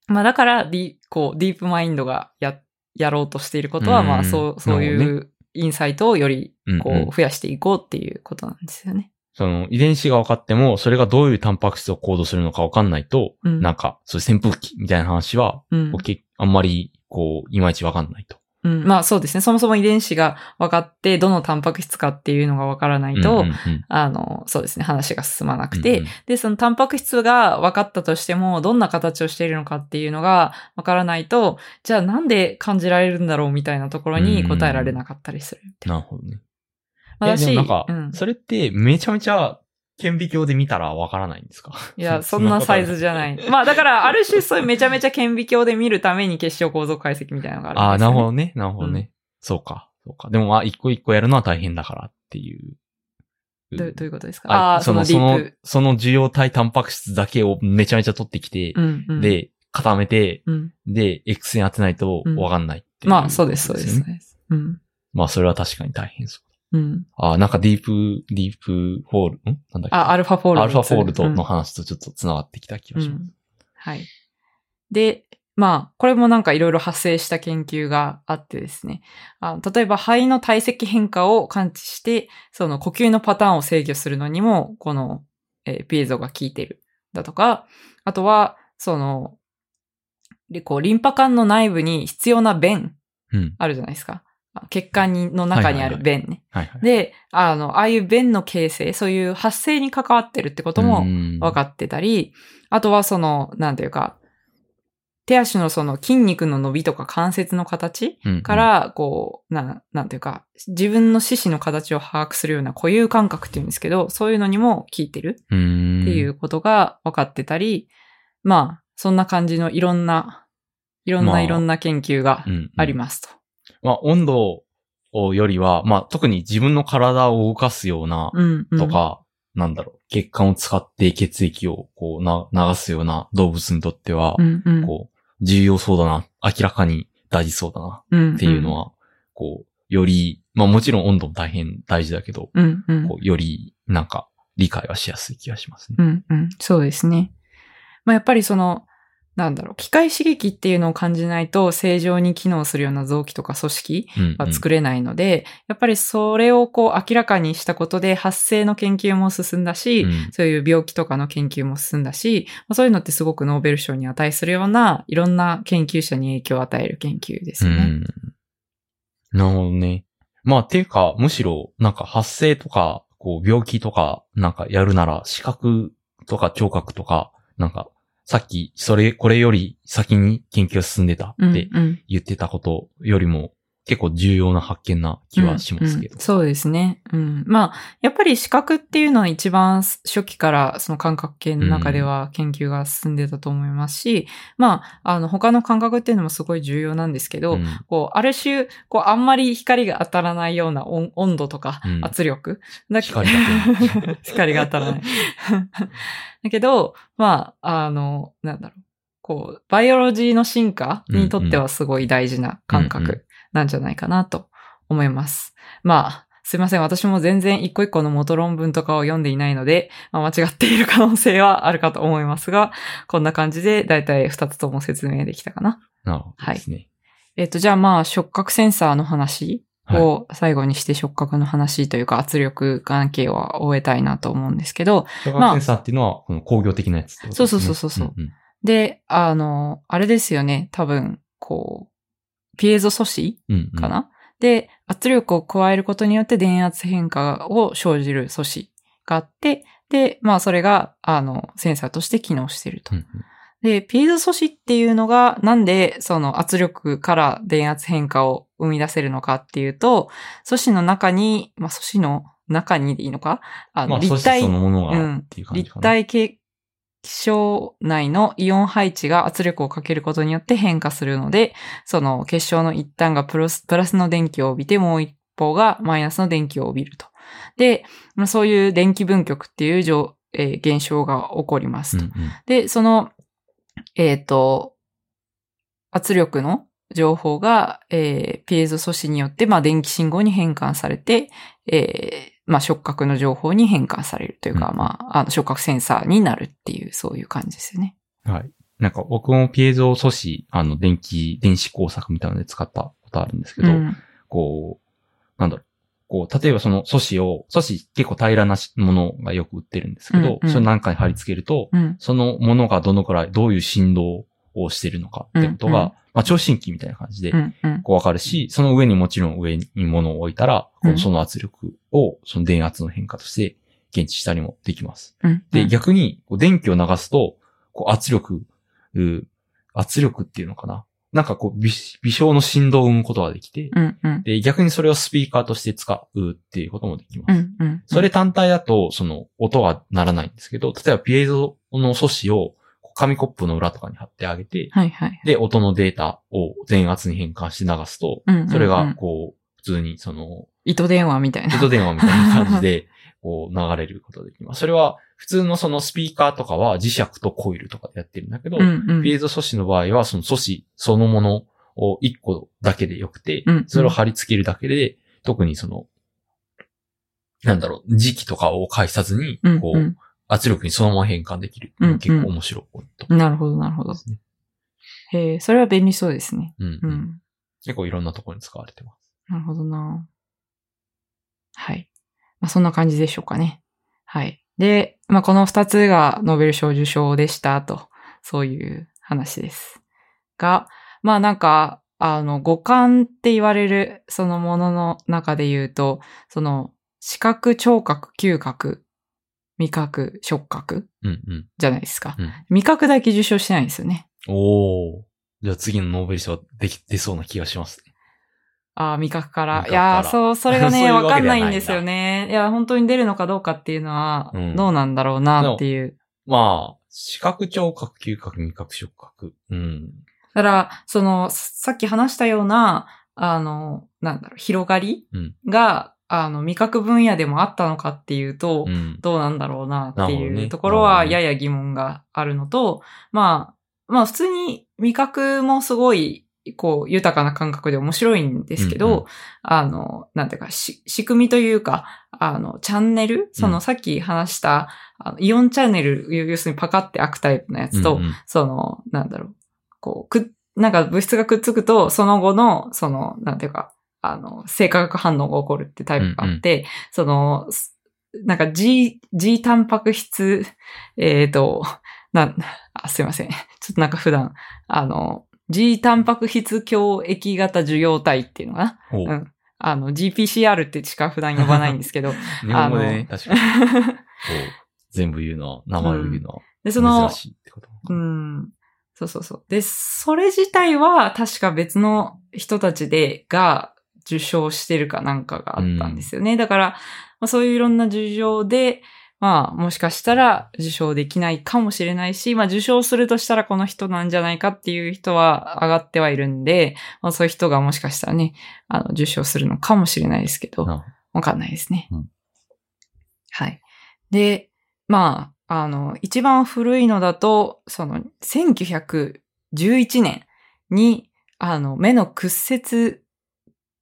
まあ、だから、ディこう、ディープマインドがや、やろうとしていることは、うんまあ、そう、そういうインサイトをより、こうんうんう、増やしていこうっていうことなんですよね。その遺伝子が分かっても、それがどういうタンパク質を行動するのか分かんないと、うんなんか、そういう扇風機みたいな話は、うんあんまり、こう、いまいち分かんないと。うん、まあそうですね。そもそも遺伝子が分かって、どのタンパク質かっていうのが分からないと、うんうんうんあの、そうですね。話が進まなくて、うんうんで、そのタンパク質が分かったとしても、どんな形をしているのかっていうのが分からないと、じゃあなんで感じられるんだろうみたいなところに答えられなかったりする。なるほどね。まあ、え、だしでもなんか、うん、それってめちゃめちゃ顕微鏡で見たらわからないんですか？いや、そんなサイズじゃない。まあだから、ある種そういうめちゃめちゃ顕微鏡で見るために結晶構造解析みたいなのがあるんああ、ですよ、ね。なるほどね。なるほどね。そうか。そうか。でも、まあ、一個一個やるのは大変だからっていう。どうどういうことですか？ああー、そのデそのその受容体タンパク質だけをめちゃめちゃ取ってきて、うんうん、、で、固めて、うん、で、X 線当てないとわかんないっていう、まあそうです、そうです。よねそうですうん。まあ、それは確かに大変そう。うん。ああ、なんかディープ、ディープフォール、ん？なんだっけ？あ、 AlphaFold。AlphaFold うんの話とちょっと繋がってきた気がします。うんはい。で、まあ、これもなんかいろいろ発生した研究があってですね。あ例えば肺の体積変化を感知して、その呼吸のパターンを制御するのにも、この、えーピエゾが効いてる。だとか、あとは、その、でこう、リンパ管の内部に必要な弁うん。あるじゃないですか。あ血管にの中にある弁ね。で、あの、ああいう弁の形成、そういう発生に関わってるってことも分かっってたり、あとはその、なんていうか、手足のその筋肉の伸びとか関節の形てか、ら、こう、なん、なんていうか、自分の四肢の形を把握するような固有感覚っていうんですけど、そういうのにも効いてるうんっていうことが分かってたり、まあ、そんな感じのいろんな、いろんまあないろんな研究がありす。ますと。まあ、温度よりは、まあ、特に自分の体を動かすような、うん、うん。とか、なんだろう、血管を使って血液をこうな流すような動物にとっては、うん、うん。こう、重要そうだな、明らかに大事そうだなうん、っていうのは、こう、より、まあもちろん温度も大変大事だけど、うん、うん。こうより、なんか、理解はしやすい気がしますね。うんうん。そうですね。まあ、やっぱりその、なんだろう、機械刺激っていうのを感じないと正常に機能するような臓器とか組織うん、は作れないので、やっぱりそれをこう明らかにしたことで発生の研究も進んだし、うんそういう病気とかの研究も進んだし、まあそういうのってすごくノーベル賞に値するような、いろんな研究者に影響を与える研究ですよね。うん。なるほどね。まあ、ていうか、むしろ、なんか発生とか、こう、病気とか、なんかやるなら、視覚とか聴覚とか、なんか、さっき、それ、これより先に研究が進んでたうんってうん。言ってたことよりも、結構重要な発見な気はしますけど。うんうんそうですね。うん。まあ、やっぱり視覚っていうのは一番初期からその感覚系の中では研究が進んでたと思いますし、まあ、あの、他の感覚っていうのもすごい重要なんですけど、うんこう、ある種、こう、あんまり光が当たらないような温温度とかうん圧力。だけ光だけ 光が当たらない。だけど、まあ、あの、なんだろう。こう、バイオロジーの進化にとってはすごい大事な感うんうん覚なんじゃないかなと思います。まあ、すいません。私も全然一個一個の元論文とかを読んでいないので、まあ、間違っている可能性はあるかと思いますが、こんな感じでだいたい二つとも説明できたかな。なるほどですね。えっ、と、じゃあまあ、触覚センサーの話を最後にして触覚の話というか圧力関係は終えたいなと思うんですけど、触覚センサーっていうのは、この工業的なやつね。そうそうそうそううんうんで、あの、あれですよね、多分、こう、ピエゾ素子うんうん。かな、で、圧力を加えることによって電圧変化を生じる素子があって、で、まあそれが、あの、センサーとして機能していると。うんうん。で、ピエゾ素子っていうのが、なんでその圧力から電圧変化を生み出せるのかっていうと、素子の中に、まあ素子の中にでいいのか？あの、まあ、立体、そのものうん立かな。体結晶内のイオン配置が圧力をかけることによって変化するので、その結晶の一端がプラスプラスの電気を帯びて、もう一方がマイナスの電気を帯びると。で、まあ、そういう電気分極っていう状、えー現象が起こりますと。うんうんで、その、えっ、と、圧力の情報が、えーピエゾ素子によって、まあ、電気信号に変換されて、えーまあ、触覚の情報に変換されるというか、うんまあ、あの、触覚センサーになるっていう、そういう感じですよね。はい。なんか僕もピエゾ素子、あの、電気、電子工作みたいなので使ったことあるんですけど、うん。こう、なんだろう。こう、例えばその素子を、素子結構平らなしものがよく売ってるんですけど、うんうんそれなんかに貼り付けると、うん。そのものがどのくらい、どういう振動をしてるのかってことが、まあ、聴診器みたいな感じでう、ん。うん。こうわかるし、その上にもちろん上に物を置いたら、その圧力を、その電圧の変化として検知したりもできます。うん。で、逆に、電気を流すと、こう圧力、う圧力っていうのかな？なんかこう微、微小の振動を生むことができて、うん。うん。で、逆にそれをスピーカーとして使うっていうこともできます。うん。うん。それ単体だと、その、音は鳴らないんですけど、例えばピエゾの素子を、紙コップの裏とかに貼ってあげて、はいはい。で、音のデータを電圧に変換して流すと、うん。それがうん、こう、普通に、その、糸電話みたいな。糸電話みたいな感じで、こう、流れることができます。それは、普通のそのスピーカーとかは磁石とコイルとかでやってるんだけど、うん。うん。ピエゾ素子の場合は、その素子そのものを1個だけでよくて、うんそれを貼り付けるだけで、特にその、なんだろう、時期とかを介さずにうん、こう、うん圧力にそのまま変換できるうのが結構面白いポイントなるほど、なるほど。へえ、それは便利そうですね。うんうんうん。結構いろんなところに使われてます。なるほどな。はい。まあ、そんな感じでしょうかね。はい。で、まあ、この二つがノーベル賞受賞でしたと、そういう話です。が、まあなんか、あの、五感って言われるそのものの中で言うと、その、視覚、聴覚、嗅覚、味覚、触覚？うんうん。じゃないですか。うん味覚だけ受賞してないんですよね。おー。じゃあ次のノーベル賞でき、出そうな気がしますね。ああ、味覚から。いやー、そう、それがね、うわわかんないんですよね。いや、本当に出るのかどうかっていうのはうん、どうなんだろうなっていう。まあ、視覚、聴覚、嗅覚、味覚、触覚。うん。だから、その、さっき話したような、あの、なんだろう、広がりうんが、あの、味覚分野でもあったのかっていうと、うん。どうなんだろうなっていうところはやや疑問があるのと、まあ、まあ普通に味覚もすごい、こう、豊かな感覚で面白いんですけど、うんうん。あの、なんていうか、し仕組みというか、あの、チャンネルそのさっき話した、あのイオンチャンネル、要するにパカって開くタイプのやつと、うんうん。その、なんだろう、こう、くっ、なんか物質がくっつくと、その後の、その、なんていうか、あの、生化学反応が起こるってタイプがあって、その、すなんか G、G タンパク質、えっ、と、なすいません。ちょっとなんか普段、あの、G タンパク質強液型受容体っていうのかな？おうん。あの、GPCR ってしか普段呼ばないんですけど、日本語でね、確かに。全部言うのは、名前を言うのはで、その珍、しいってこと。うん。そうそうそう。で、それ自体は確か別の人たちで、が受賞してるかなんかがあったんですよね。だから、まあ、そういういろんな受賞で、まあ、もしかしたら受賞できないかもしれないし、まあ、受賞するとしたらこの人なんじゃないかっていう人は上がってはいるんで、まあ、そういう人がもしかしたらね、あの、受賞するのかもしれないですけど、なわかんないですね。うんはい。で、まあ、あの、一番古いのだと、その、1911年に、あの、目の屈折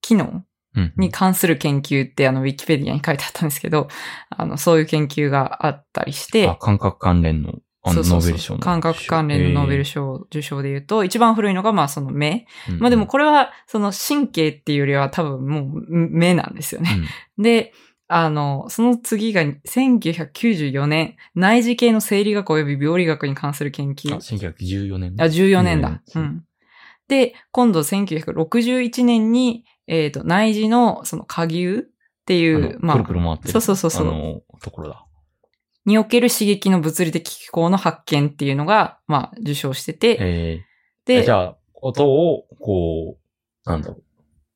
機能うん。に関する研究って、あの、ウィキペディアに書いてあったんですけど、あの、そういう研究があったりして、あ、感覚関連の、そうそうそうノーベル賞の。感覚関連のノーベル賞受賞で言うと、一番古いのが、まあ、その目。うん。まあでもこれは、その神経っていうよりは多分もう目なんですよね。うん、で、あの、その次が1994年、内耳系の生理学及び病理学に関する研究あ、。1914年。あ、14年だ。14う年ん。で、今度1961年に、えっ、と、内耳のその下牛っていあう、のくるくる回ってる。そうそうそうそうあの、ところだ。における刺激の物理的機構の発見っていうのが、まあ、受賞してて、えで、ー、じゃあ、音を、こう、なんだろ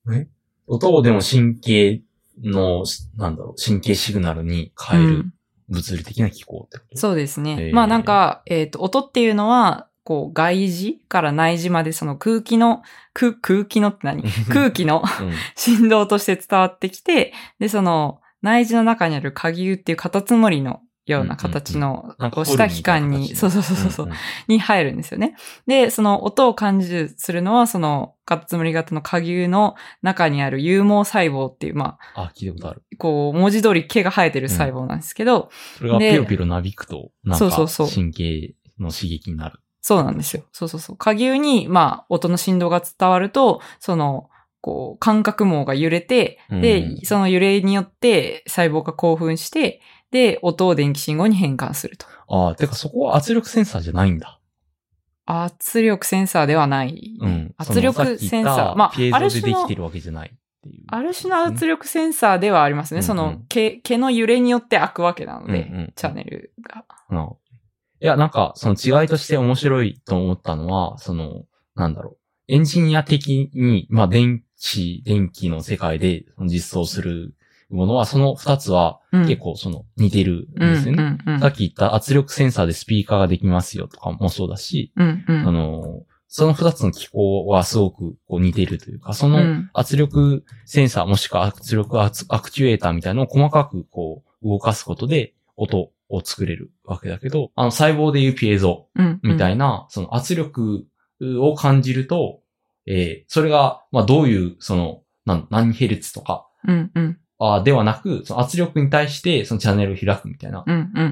う。え？音をでも神経の、なんだろう、神経シグナルに変えるうん物理的な機構ってこと、そうですね。まあなんか、えっ、と、音っていうのは、こう、外耳から内耳までその空気の、空空気のって何？空気のうん。振動として伝わってきて、で、その内耳の中にある下牛っていうカタツムリのような形の、こうした器官に、そうそうそうそう、に入るんですよね。で、その音を感じるするのは、そのカタツムリ型の下牛の中にある有毛細胞っていう、まあ、あ、聞いたことある。こう、文字通り毛が生えてる細胞なんですけど、それがでピロピロなびくと、なんかそうそうそう。神経の刺激になる。そうなんですよ。そうそうそう。下牛に、まあ、音の振動が伝わると、その、こう、感覚網が揺れて、うんで、その揺れによって細胞が興奮して、で、音を電気信号に変換すると。ああ、てかそこは圧力センサーじゃないんだ。圧力センサーではない。うん。圧力センサー。まあ、ピエある種のゾでできて、るわけじゃないっていう。ある種の圧力センサーではありますね。うんうんその毛、毛の揺れによって開くわけなので、うんうんチャンネルが。うんいや、なんか、その違いとして面白いと思ったのは、その、なんだろう。エンジニア的に、まあ、電子、電気の世界で実装するものは、その二つはうん結構その似てるんうんですよね。うんうんさっき言った圧力センサーでスピーカーができますよとかもそうだし、うんうんあの、その二つの機構はすごくこう似てるというか、そのうん圧力センサーもしくは圧力アクチュエーターみたいなのを細かくこう動かすことで音を作れるわけだけど、あの細胞でいうピエゾうん。みたいな、その圧力を感じると、えーそれが、まあどういう、その、なん何ヘルツとか、うんうん。あーではなく、その圧力に対してそのチャンネルを開くみたいな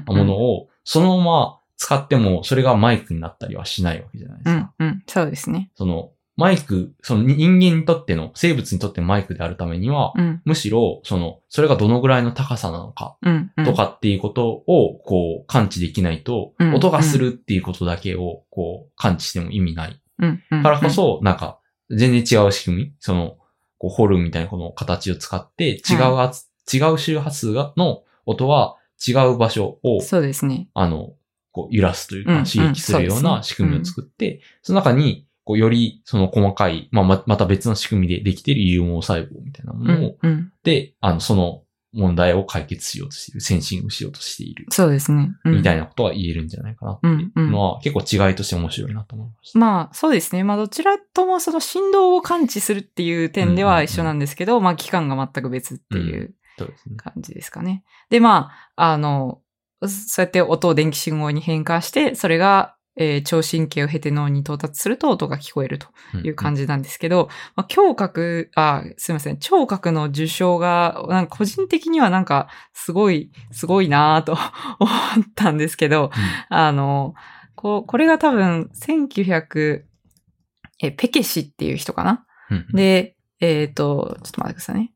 ものを、そのまま使っても、それがマイクになったりはしないわけじゃないですか。うんうん。そうですね。その、マイク、その人間にとっての、生物にとってのマイクであるためには、うん。むしろ、その、それがどのぐらいの高さなのか、うんうん。とかっていうことを、こう、感知できないと、うん音がするっていうことだけを、こう、感知しても意味ない。うんうんからこそ、なんか、全然違う仕組み、その、こう、ホルンみたいなこの形を使って、違う圧、違う周波数が、の音は違う場所を、そうですね。あの、こう、揺らすといううんうん。か、刺激するような仕組みを作って、その中に、こう、より、その細かい、まあ、ま、また別の仕組みでできている有毛細胞みたいなもうのを、んうんで、あの、その問題を解決しようとしている、センシングしようとしている、そうですね。うんみたいなことが言えるんじゃないかなっていうのは、結構違いとして面白いなと思いました。まあ、そうですね。まあ、どちらともその振動を感知するっていう点では一緒なんですけど、まあ、期間が全く別っていうそうですね。感じですかね。で、まあ、あの、そうやって音を電気信号に変換して、それが、えー聴神経を経て脳に到達すると音が聞こえるという感じ。じなんですけど、まあ、聴覚、あ、すいません、聴覚の受賞が、なんか個人的にはなんか、すごい、すごいなぁと 思ったんですけど、あの、こう、これが多分、1900、え、ペケシっていう人かな？うん、で、えっ、と、ちょっと待ってくださいね。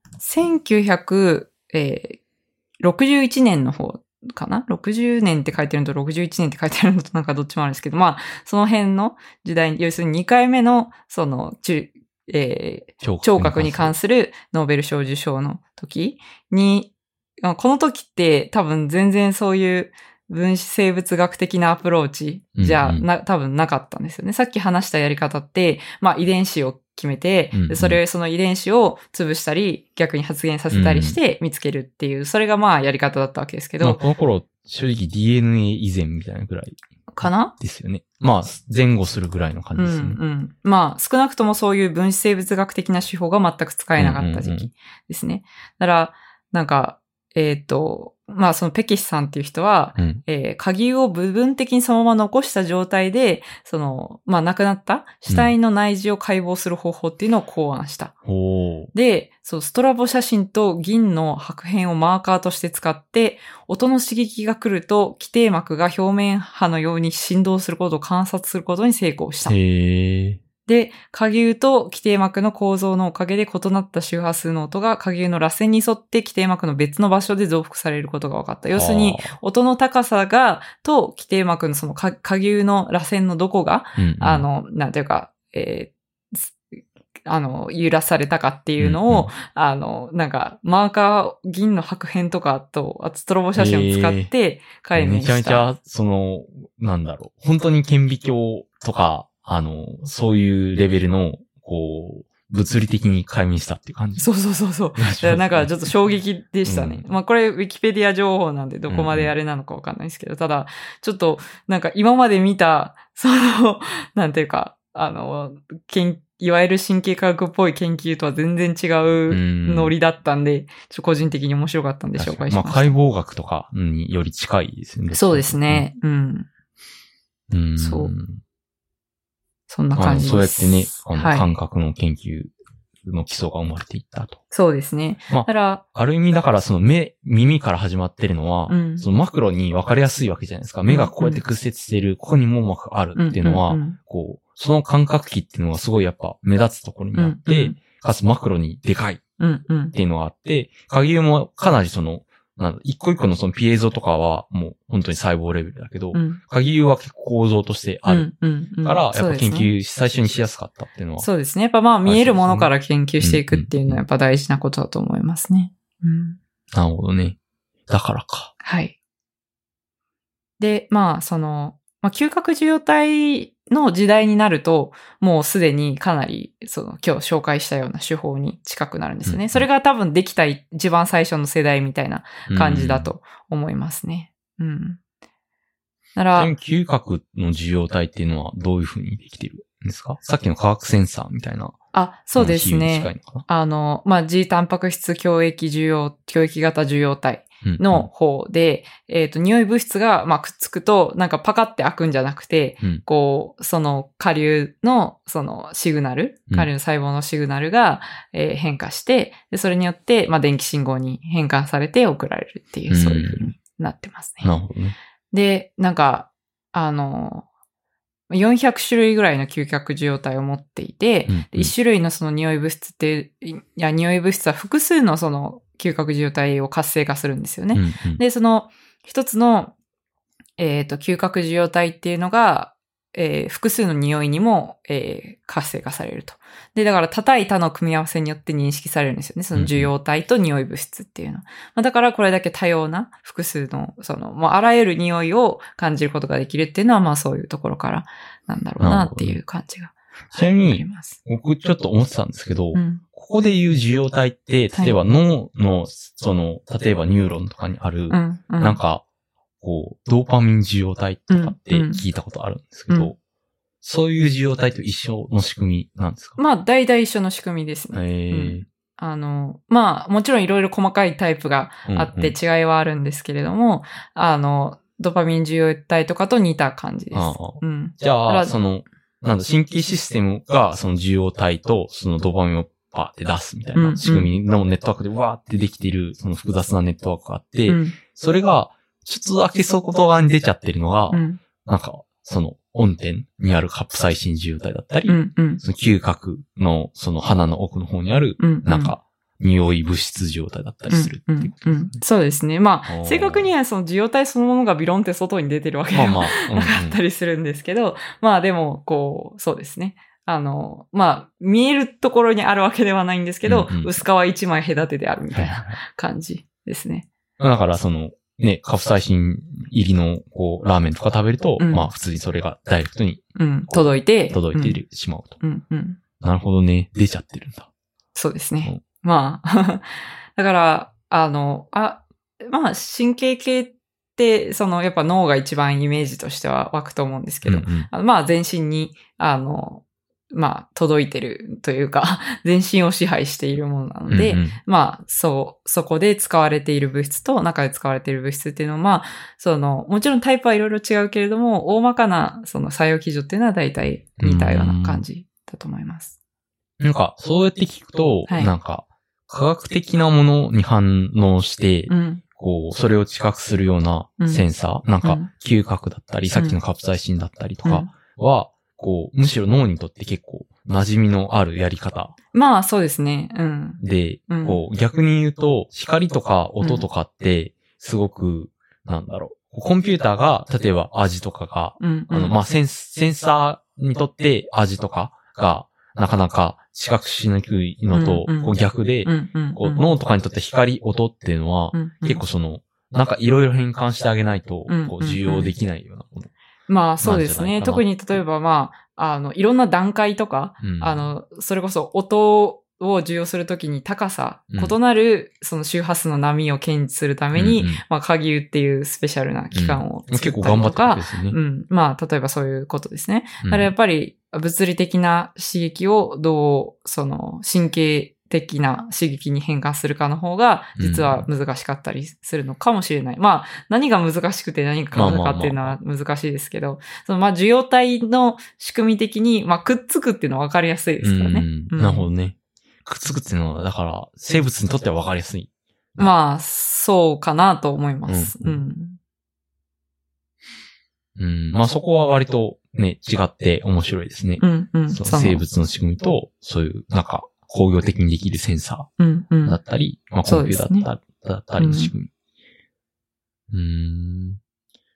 1961年の方かな ?60 年って書いてるのと61年って書いてるのとなんかどっちもあるんですけど、まあ、その辺の時代に、要するに2回目の、その、中、えー聴覚に関すするノーベル賞受賞の時に、あこの時って多分全然そういう分子生物学的なアプローチじゃうんうんな、多分なかったんですよね。さっき話したやり方って、まあ遺伝子を決めて、うんうんでそれ、その遺伝子を潰したり、逆に発現させたりして見つけるっていう、それがまあやり方だったわけですけまあ、ど、この頃、正直 DNA 以前みたいなぐらいかな？ですよね。まあ、前後するぐらいの感うんじですよね。うん。まあ、少なくともそういう分子生物学的な手法が全く使えなかった時うんうんう期ですね。だから、なんか、えっ、と、まあ、そのペキシさんっていう人は、うん。えー、鍵を部分的にそのまま残した状態で、その、まあ、亡くなった死体の内耳を解剖する方法っていうのを考案した。ほう。で、そう、ストラボ写真と銀の白片をマーカーとして使って、音の刺激が来ると、基底膜が表面波のように振動することを観察することに成功した。へえ。で、下牛と基底膜の構造のおかげで異なった周波数の音が下牛の螺旋に沿って基底膜の別の場所で増幅されることが分かった。要するに、は音の高さが、と基底膜のその下下牛の螺旋のどこが、あ、うんうんあ、の、なんていうか、えーすあの、揺らされたかっていうのを、うんうんあの、なんか、マーカー、銀の白片とかと、あとストロボ写真を使って解明めした。ちゃめちゃ、その、なんだろう。本当に顕微鏡とか、あの、そういうレベルの、こう、物理的に解明したっていう感じ？そうそうそうそう。だからなんかちょっと衝撃でしたね。うんまあこれウィキペディア情報なんでどこまであれなのかわかんないですけど、ただちょっとなんか今まで見た、その、なんていうか、あの、研いわゆる神経科学っぽい研究とは全然違うノリだったんで、ちょっと個人的に面白かったんで紹介しまあ、ました。解剖学とかにより近いですよね。そうですね。うん。うん。そうそんな感じです。そうやってね、あの、はい感覚の研究の基礎が生まれていったと。そうですね。まあだから、ある意味だからその目、耳から始まってるのは、うんそのマクロに分かりやすいわけじゃないですか。目がこうやって屈折している、ここに網膜があるっていうのは、んんんこう、その感覚器っていうのがすごいやっぱ目立つところにあって、うんかつマクロにでかいっうんうん。ていうのがあって、鍵もかなりその、なんだ一個一個のそのピエゾとかはもう本当に細胞レベルだけど、うん。鍵は結構構造としてあるうんから、やっぱ研究最初にしやすかったっていうのは。そうですね。やっぱまあ見えるものから研究していくっていうのはやっぱ大事なことだと思いますね。うん。なるほどね。だからか。はい。で、まあ、その、まあ、嗅覚受容体の時代になると、もうすでにかなり、その、今日紹介したような手法に近くなるんですよね。うんそれが多分できた一番最初の世代みたいな感じだうん。と思いますね。うん。なちなら嗅覚の受容体っていうのはどういうふうにできてるんですか？さっきの化学センサーみたいな。あ、そうですね。あの、まあ、G タンパク質共液受容、共液型受容体うんの、方で、えっ、と、匂い物質が、まあ、くっつくと、なんかパカって開くんじゃなくて、うんこう、その下流の、そのシグナル、うん下流の細胞のシグナルが、えー変化して、でそれによって、まあ、電気信号に変換されて送られるっていう、そういう風になってますね。なるほどね。で、なんか、あの、400種類ぐらいの嗅覚受容体を持っていて、うんで一種類のその匂い物質って、いや、匂い物質は複数のその嗅覚受容体を活性化するんですよね。うんうんで、その一つの、えっ、と、嗅覚受容体っていうのが、えー複数の匂いにも、えー活性化されると。で、だから、叩いたの組み合わせによって認識されるんですよね。その受容体と匂い物質っていうのは。まあ、だから、これだけ多様な複数の、その、もうあらゆる匂いを感じることができるっていうのは、まあそういうところからなんだろうなっていう感じが。ちなみに。僕ちょっと思ってたんですけど、うん。ここで言う受容体って、例えば脳の、その、例えばニューロンとかにある。なんか、こう、ドーパミン受容体とかってうんうん聞いたことあるんですけど、うんそういう受容体と一緒の仕組みなんですか？まあ、大体一緒の仕組みですね。ええあの、まあ、もちろんいろいろ細かいタイプがあってうん違いはあるんですけれども、あの、ドパミン受容体とかと似た感じです。うん。じゃあ、その、なんだ、神経システムが、その受容体と、そのドーパミンをパーって出すみたいうんうなん仕組みのネットワークでわーってできている、その複雑なネットワークがあって、うん。それが、ちょっとだけ外側に出ちゃってるのが、うん。なんか、その、音点にあるカプサイシン受容体だったり、うん。うん。その嗅覚の、その鼻の奥の方にある、うん。なんか、匂い物質受容体だったりするっていうことうんうんそうですね。まあ、正確にはその受容体そのものがビロンって外に出てるわけではまあまあ、うんうなんかったりするんですけど、まあでも、こう、そうですね。あの、まあ、見えるところにあるわけではないんですけど、うんうん薄皮一枚隔てであるみたいな感じですね。だから、その、ね、カプサイシン入りの、こう、ラーメンとか食べると、うんまあ、普通にそれがダイレクトにうん。届いて。届いているしまうと。うん。うん。うん。なるほどね。出ちゃってるんだ。そうですね。まあ、だから、あの、あ、まあ、神経系って、その、やっぱ脳が一番イメージとしては湧くと思うんですけど、うんうんあのまあ、全身に、あの、まあ、届いてるというか、全身を支配しているものなので、うんうん。まあ、そう、そこで使われている物質と中で使われている物質っていうのは、まあ、その、もちろんタイプはいろいろ違うけれども、大まかな、その作用基準っていうのは大体似たような感じだと思います。なんか、そうやって聞くと、はい。なんか、科学的なものに反応して、うん。こう、それを知覚するようなセンサー、なんかうん、嗅覚だったり、さっきのカプサイシンだったりとうんかは、こう、むしろ脳にとって結構馴染みのあるやり方まあ、そうですね。うん。で、うんこう、逆に言うと、光とか音とかって、すごく、なんだろう、コンピューターが、例えば味とかが、うん。あの、まあ、センス、センサーにとって味とかが、なかなか視覚しにくいのとこう逆で、脳とかにとって光、音っていうのは、うん、結構その、なんかいろいろ変換してあげないとうん、こう、受容できないようなもの。まあ、そうですね。特に例えば、まあ、あの、いろんな段階とか、うんあ、の、それこそ音を受容するときに高さ、うん異なるその周波数の波を検知するために、うんうんまあ、鍵っていうスペシャルな機関を作ったり結構頑張っね。うん。まあ、例えばそういうことですね。うんだからやっぱり物理的な刺激をどう、その神経的な刺激に変換するかの方が、実は難しかったりするのかもしれない。まあ、何が難しくて何が変わるかっていうのは難しいですけど、そのまあ、受容体の仕組み的に、まあ、くっつくっていうのは分かりやすいですからね。うんなるほどね。くっつくっていうのは、だから、生物にとっては分かりやすい。まあ、そうかなと思います。ううんん。うん。まあそこは割とね、違って面白いですね。うん、うん。生物の仕組みと、そういう、なんか、工業的にできるセンサうんうんーだったり、まあコンピューターだっただったりの仕組み。うーん。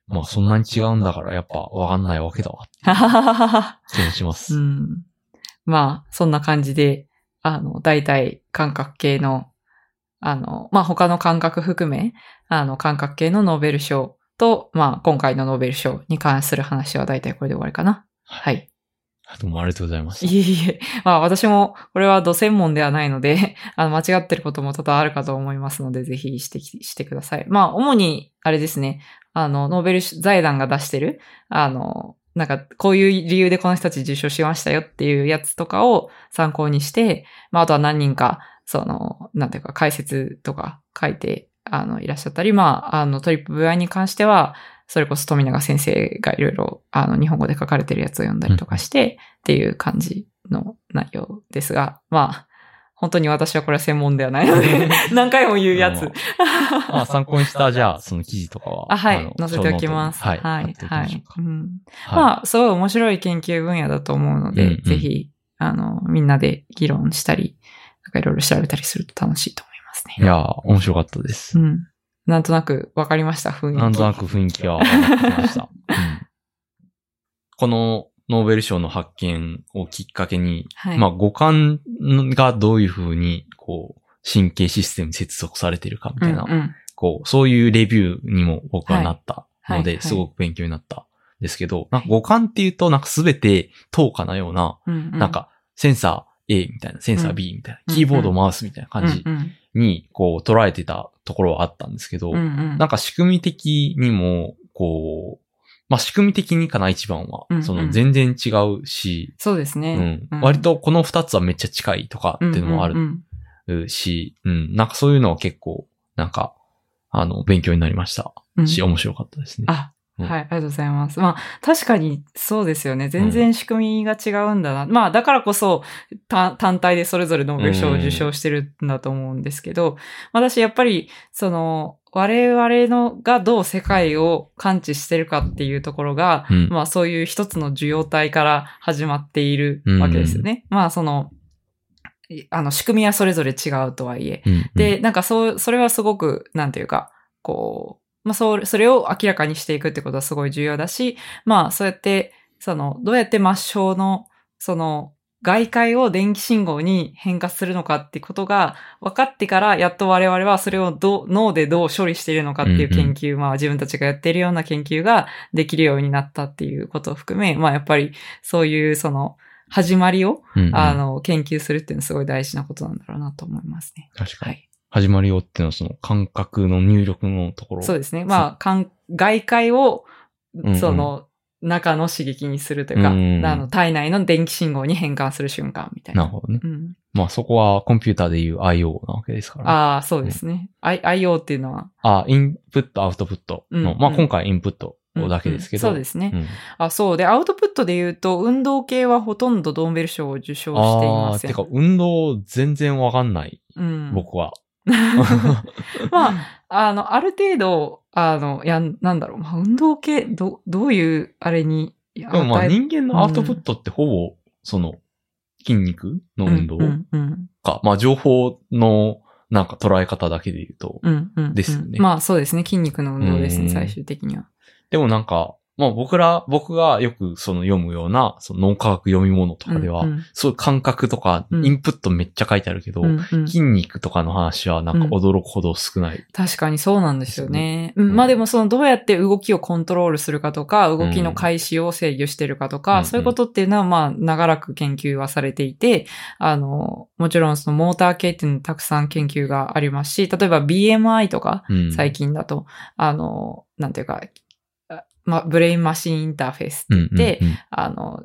まあそんなに違うんだからやっぱわかんないわけだわ。気もします。うん。まあ、そんな感じで、あの、大体感覚系の、あの、まあ他の感覚含め、あの、感覚系のノーベル賞と、まあ今回のノーベル賞に関する話は大体これで終わりかな。はい。どうもありがとうございました。いえいえ。まあ私も、これは土専門ではないので、あの、間違ってることも多々あるかと思いますので、ぜひ指摘してください。まあ、主に、あれですね、あの、ノーベル財団が出してる、あの、なんか、こういう理由でこの人たち受賞しましたよっていうやつとかを参考にして、まあ、あとは何人か、その、なんていうか、解説とか書いて、あの、いらっしゃったり、まあ、あの、トリップ VI に関しては、それこそ富永先生がいろいろ、あの、日本語で書かれてるやつを読んだりとかして、っていう感じの内容ですが、まあ、本当に私はこれは専門ではないので、何回も言うやつ。まあ参考にした、じゃあ、その記事とかは。あ、はいの、載せておきます。はい、はいはいまあ、すごい面白い研究分野だと思うので、うんうんぜひ、あの、みんなで議論したり、なんかいろいろ調べたりすると楽しいと思いますね。いやー、面白かったですう。ん。なんとなく分かりました、雰囲気。なんとなく雰囲気は分かってきました。うんこのノーベル賞の発見をきっかけに、はい。まあ五感がどういうふうに、こう、神経システムに接続されてるかみたいな、うんうんこう、そういうレビューにも僕はなったので、はいはいすごく勉強になったんですけど、なんか五感っていうと、なんかすべて等価なような、うんうんなんか、センサー A みたいな、センサー B みたいな、うんキーボードマウスみたいな感じに、こう、捉えてたところはあったんですけど、うんうんなんか仕組み的にも、こう、まあ、仕組み的にかな、一番は。うんうんその、全然違うし、そうですうねん。。割とこの二つはめっちゃ近いとかっていうのもあうんうんうんるし、うん。なんかそういうのは結構、なんか、あの、勉強になりましたうんし、面白かったですね。あ、うんはい、ありがとうございます。まあ、確かにそうですよね。全然仕組みが違うんだな。まあ、だからこそ、た単体でそれぞれノーベル賞を受賞してるんだと思うんですけど、私やっぱり、その、我々のがどう世界を感知してるかっていうところが、うん。まあそういう一つの受容体から始まっているわけですよね。まあその、いあの仕組みはそれぞれ違うとはいえ。うん、で、なんかそう、それはすごく、なんていうか、こう、まあそう、それを明らかにしていくってことはすごい重要だし、まあそうやって、その、どうやって抹消の、その、外界を電気信号に変化するのかってことが分かってから、やっと我々はそれをどう脳でどう処理しているのかっていう研究、まあ自分たちがやっているような研究ができるようになったっていうことを含め、まあやっぱりそういうその始まりを、うんうんあの、研究するっていうのはすごい大事なことなんだろうなと思いますね。確かに。はい。始まりよっていうのはその感覚の入力のところ。そうですね。まあ、外界をんうん、その、中の刺激にするというか、うんあの、体内の電気信号に変換する瞬間みたいな。なるほどね。うん、まあそこはコンピューターでいう IO なわけですから、ね。ああ、そうですね。I、IO っていうのは、あ、インプット、アウトプットの、うんまあ今回インプットだけですけど。うんうんそうですね。うんあ、そう。で、アウトプットで言うと、運動系はほとんどドーンベル賞を受賞していまああ、せん。てか運動全然わかんない、うん、僕は。まあ、あの、ある程度、あの、いや、なんだろう、まあ、運動系、ど、どういう、あれに、ででもまあ人間のアウトプットってほぼ、その、筋肉の運動か。うんうんまあ情報のなんか捉え方だけで言うと。うんうんうんですよねまあそうですね。筋肉の運動ですね、うん最終的には。でもなんか、まあ僕ら、僕がよくその読むような、その脳科学読み物とかでは、うんうん。そういう感覚とか、うん。インプットめっちゃ書いてあるけど、うんうん。筋肉とかの話はなんか驚くほど少ない。確かにそうなんですよね。まあでもそのどうやって動きをコントロールするかとか、動きの開始を制御してるかとか、うんそういうことっていうのはまあ長らく研究はされていて、あの、もちろんそのモーター系っていうのたくさん研究がありますし、例えば BMI とかうん。最近だと、あの、なんていうか、あまあ、ブレインマシンインターフェースって言って、うんうんうん。あの、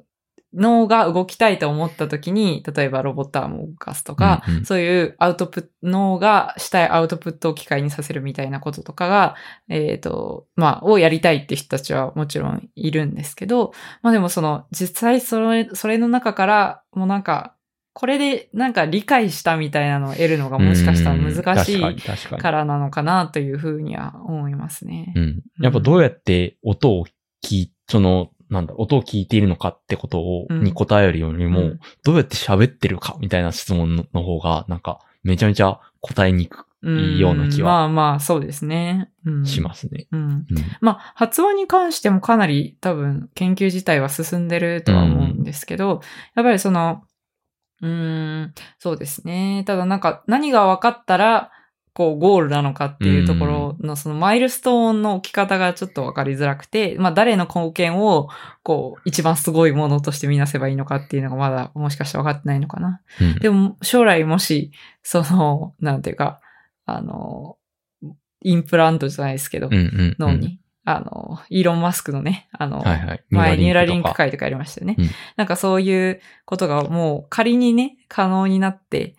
脳が動きたいと思った時に、例えばロボットアームを動かすとか、うんうん。そういうアウトプット、脳がしたいアウトプットを機械にさせるみたいなこととかが、えっ、と、まあ、をやりたいって人たちはもちろんいるんですけど、まあでもその、実際それ、それの中から、もうなんか、これでなんか理解したみたいなのを得るのがもしかしたら難しいからなのかなというふうには思いますね。うん。やっぱどうやって音を聞い、その、なんだ音を聞いているのかってことを、うんに答えるよりも、うんどうやって喋ってるかみたいな質問のの方が、なんか、めちゃめちゃ答えにくいいような気はまあまあ、そうですね。うん、しますね。うん。うん。まあ、発話に関してもかなり多分研究自体は進んでるとは思うんですけど、やっぱりその、うーん、そうですね。ただなんか何が分かったら、こうゴールなのかっていうところのそのマイルストーンの置き方がちょっと分かりづらくて、まあ誰の貢献をこう一番すごいものとして見なせばいいのかっていうのがまだもしかして分かってないのかな。うんでも将来もし、その、なんていうか、あの、インプラントじゃないですけど、うんうん。脳に、あの、イーロン・マスクのね、あの、はいはい。前ニューラリンク会とかありましたよね。うん。なんかそういうことがもう仮にね、可能になって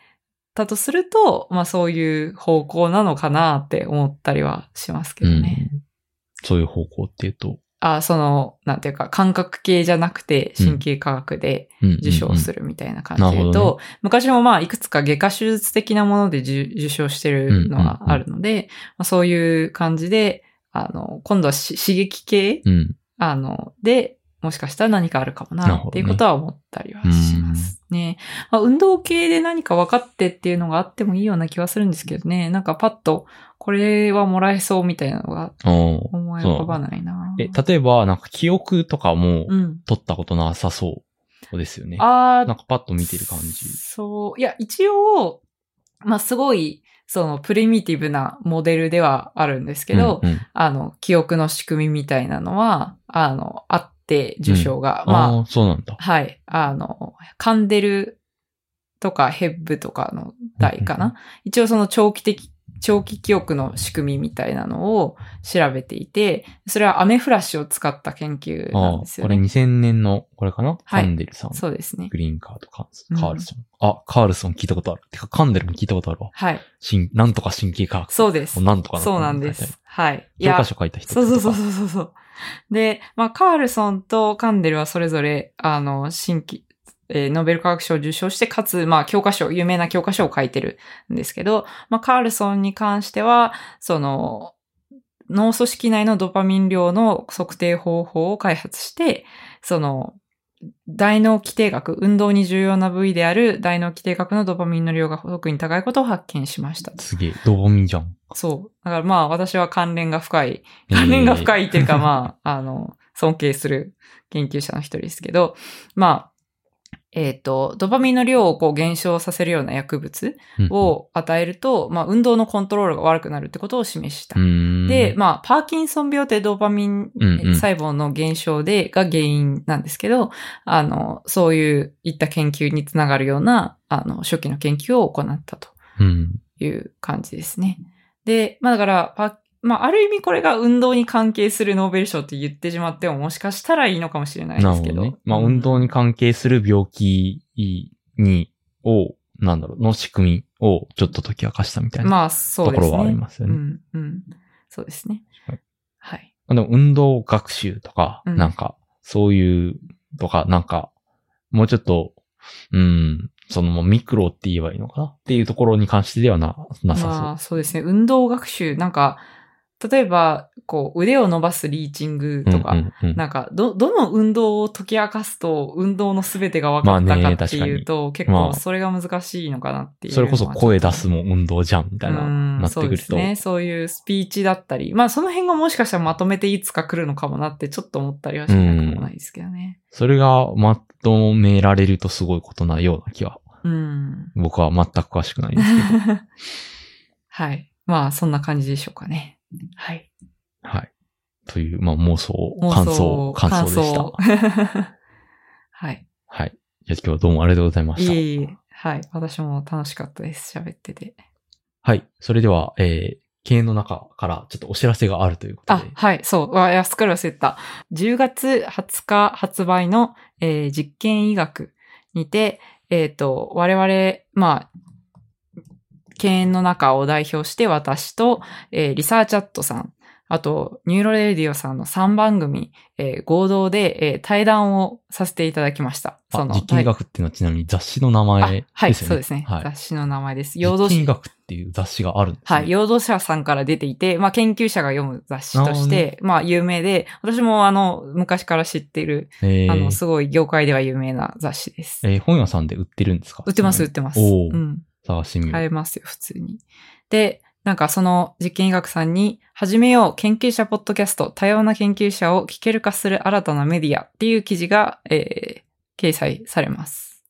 たとすると、まあそういう方向なのかなって思ったりはしますけどね。うん。そういう方向っていうと、あその、なんていうか、感覚系じゃなくて神経科学で受賞する。るみたいな感じで言うと、昔もまあいくつか外科手術的なもので受受賞してるのがあるので、まあ、そういう感じで、あの、今度はし刺激系？うん。あの、で、もしかしたら何かあるかもな、っていうことは思ったりはしますね。まあ、運動系で何か分かってっていうのがあってもいいような気はするんですけどね。なんかパッと、これはもらえそうみたいなのが思い浮かばないな。え、例えば、なんか記憶とかもうん。取ったことなさそうですよね。あなんかパッと見てる感じ。そう。いや、一応、まあ、すごい、その、プリミティブなモデルではあるんですけど、うんうんあの、記憶の仕組みみたいなのは、あの、あって、受賞が。まあ、ああ、そうなんだ。はい。あの、カンデルとかヘッブとかの台かうんうんな。一応その長期的、長期記憶の仕組みみたいなのを調べていて、それはアメフラシを使った研究なんですよね。2000年の、これかな？はいカンデルさん。そうですね。グリーンカーとかうん、カールソン。あ、カールソン聞いたことある。てか、カンデルも聞いたことあるわ。はい。神なんとか神経科学。そうです。なんとかそうなんです。はい。い教科書書いた人そうそうそうそうそう。で、まあ、カールソンとカンデルはそれぞれ、あの、新規、えーノーベル化学賞を受賞して、かつ、まあ、教科書、有名な教科書を書いてるんですけど、まあ、カールソンに関しては、その、脳組織内のドパミン量の測定方法を開発して、その、大脳基底学、運動に重要な部位である大脳基底学のドパミンの量が特に高いことを発見しました。すげえ、ドーミンじゃん。そう。だからまあ私は関連が深い、関連が深い。いっていうかまあ、あの、尊敬する研究者の一人ですけど、まあ、えっ、と、ドパミンの量をこう減少させるような薬物うん、を与えると、まあ運動のコントロールが悪くなるってことを示した。うんで、、まあ、パーキンソン病ってドーパミンうんうん細胞の減少で、が原因なんですけど、あの、そういういった研究につながるような、あの、初期の研究を行ったとうん。いう感じですね。で、まあだから、パまあある意味これが運動に関係するノーベル賞って言ってしまってももしかしたらいいのかもしれないですけど。どね。まあ、運動に関係する病気に、を、なんだろう、の仕組みをちょっと解き明かしたみたいな。まあそうですね。ところはありますよねうん、うん。そうですねはい。はい。でも運動学習とか、うんなんか、そういう、とか、なんか、もうちょっと、うん、そのもうミクロって言えばいいのかなっていうところに関してではな、なさそう。まあそうですね。運動学習、なんか、例えば、こう腕を伸ばすリーチングとか、うんうんうんなんか、ど、どの運動を解き明かすと、運動のすべてが分かったかっていうと、結まあ構それが難しいのかなっていう、それこそ声出すも運動じゃん、みたいな、うんなってくると。そうですね。そういうスピーチだったり、まあその辺がもしかしたらまとめていつか来るのかもなってちょっと思ったりはしなくもないですけどね。それがまとめられるとすごいことなような気は、うん。僕は全く詳しくないんですけど。はい。まあそんな感じでしょうかね。はい。はい。という、まあ妄想、妄感想、感想でした。はい。はい。じゃあ今日はどうもありがとうございました。いえいえ。はい。私も楽しかったです。喋ってて。はい。それでは、えー、研エンの仲からちょっとお知らせがあるということで。、あはい。そう。わ、危うく忘れてた。10月20日発売の、えー実験医学にて、えっ、と、我々、まあ、研エンの仲を代表して私と、えー Researchat さん、あと、 Neuroradio さんの3番組、えー合同で、えー対談をさせていただきました。あ、実験医学っていうのはちなみに雑誌の名前あですよね。はい、そうですね。はい。雑誌の名前です。陽動実験医学っていう雑誌があるんですね。はい、陽動者さんから出ていて、まあ、研究者が読む雑誌として、まあ、有名で、私もあの、昔から知っている、えーあの、すごい業界では有名な雑誌です。えー本屋さんで売ってるんですか？売ってます、売ってます。おーうん。探してみよう。買えますよ、普通に。で、なんかその実験医学さんに、始めよう研究者ポッドキャスト、多様な研究者を聞ける化する新たなメディアっていう記事が、えー掲載されます。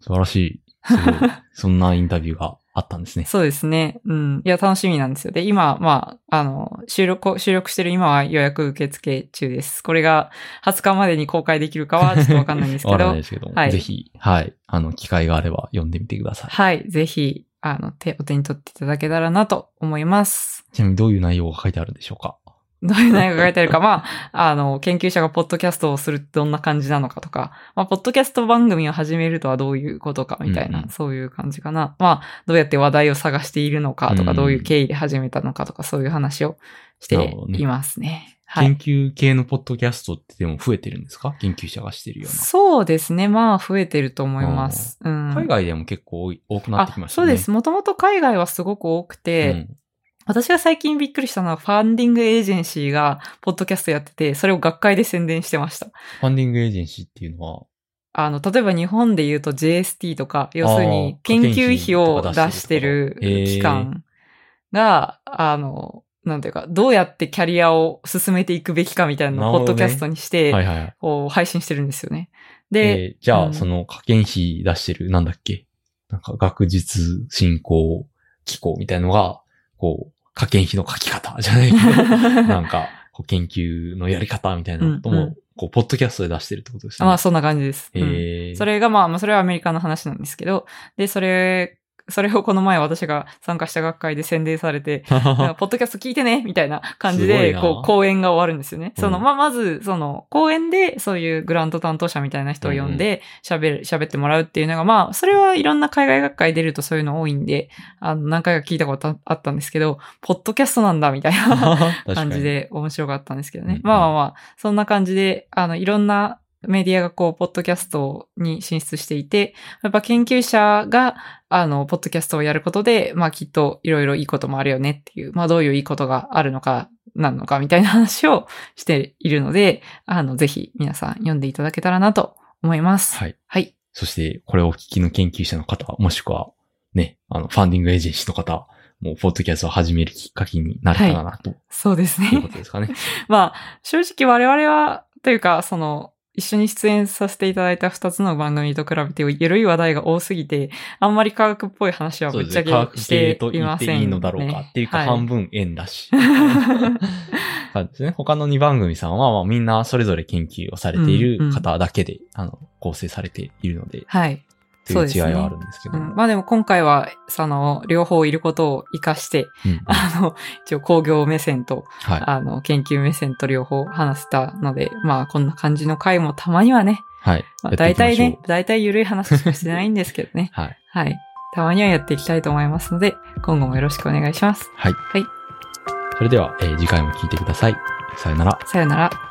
素晴らしい。そんなインタビューがあったんですね。そうですね。うん。いや、楽しみなんですよ。で、今、まあ、あの、収録、収録してる今は予約受付中です。これが20日までに公開できるかはちょっとわかんないんですけ わからどない、ですけども、はいぜひ、はい。あの、機会があれば読んでみてください。はい。ぜひ、あの、手、お手に取っていただけたらなと思います。ちなみにどういう内容が書いてあるんでしょうか？どういう内容が書いてあるか、まあ、あの、研究者がポッドキャストをするってどんな感じなのかとか、まあ、ポッドキャスト番組を始めるとはどういうことかみたいな、うんうんそういう感じかな。まあ、どうやって話題を探しているのかとか、うんどういう経緯で始めたのかとか、そういう話をしていますね。はい。研究系のポッドキャストってでも増えてるんですか？研究者がしてるようそうですね。まあ、増えてると思います。うん。な。海外でも結構多くなってきましたね。あそうです。もともと海外はすごく多くて、うん私が最近びっくりしたのは、ファンディングエージェンシーが、ポッドキャストやってて、それを学会で宣伝してました。ファンディングエージェンシーっていうのは、あの、例えば日本で言うと JST とか、要するに研究費を出してる機関が、あの、なんていうか、どうやってキャリアを進めていくべきかみたいなのをポッドキャストにして、はいはいはい。こう配信してるんですよね。で、えーじゃあ、うんその、科研費出してる、なんだっけ？なんか、学術振興機構みたいのが、こう、科研費の書き方 じゃないけど、なんか、こう研究のやり方みたいなことも、こう、ポッドキャストで出してるってことですね。まあそんな感じです。うんえー、それがまあ、まあそれはアメリカの話なんですけど、で、それ、それをこの前私が参加した学会で宣伝されて、ポッドキャスト聞いてねみたいな感じで、こう、講演が終わるんですよね。うんその、まあ、まず、その、講演で、そういうグラント担当者みたいな人を呼んで、喋る、喋ってもらうっていうのが、まあ、それはいろんな海外学会出るとそういうの多いんで、あの、何回か聞いたことああったんですけど、ポッドキャストなんだ、みたいな 感じ。で面白かったんですけどね。まあまあまあ、そんな感じで、あの、いろんなメディアがこう、ポッドキャストに進出していて、やっぱ研究者が、あの、ポッドキャストをやることで、まあきっといろいろいいこともあるよねっていう、まあどういういいことがあるのか、なんのかみたいな話をしているので、あの、ぜひ皆さん読んでいただけたらなと思います。はい。はい。そして、これをお聞きの研究者の方、もしくは、ね、あの、ファンディングエージェンシーの方、もう、ポッドキャストを始めるきっかけになれたらな、と そうですいうこね。とですかね。まあ、正直我々は、というか、その、一緒に出演させていただいた二つの番組と比べて、ゆるい話題が多すぎて、あんまり科学っぽい話はぶっちゃけ科学して系と言っていません、いいのだろうかっていうか、はい半分円だし。ですね。他の2番組さんは、まあ、みんなそれぞれ研究をされている方だけで、あの、構成されているので、はい。という違いはあるんですけども。うん、まあでも今回は、その、両方いることを活かして、うんうん あの、一応工業目線と、はい。あの、研究目線と両方話せたので、まあこんな感じの回もたまにはね、はい。まあ。大体ね、大体ゆるい話しかしてないんですけどね はい。はい。たまにはやっていきたいと思いますので、今後もよろしくお願いします。はい。はい。それでは、えー次回も聞いてください。さよなら。さよなら。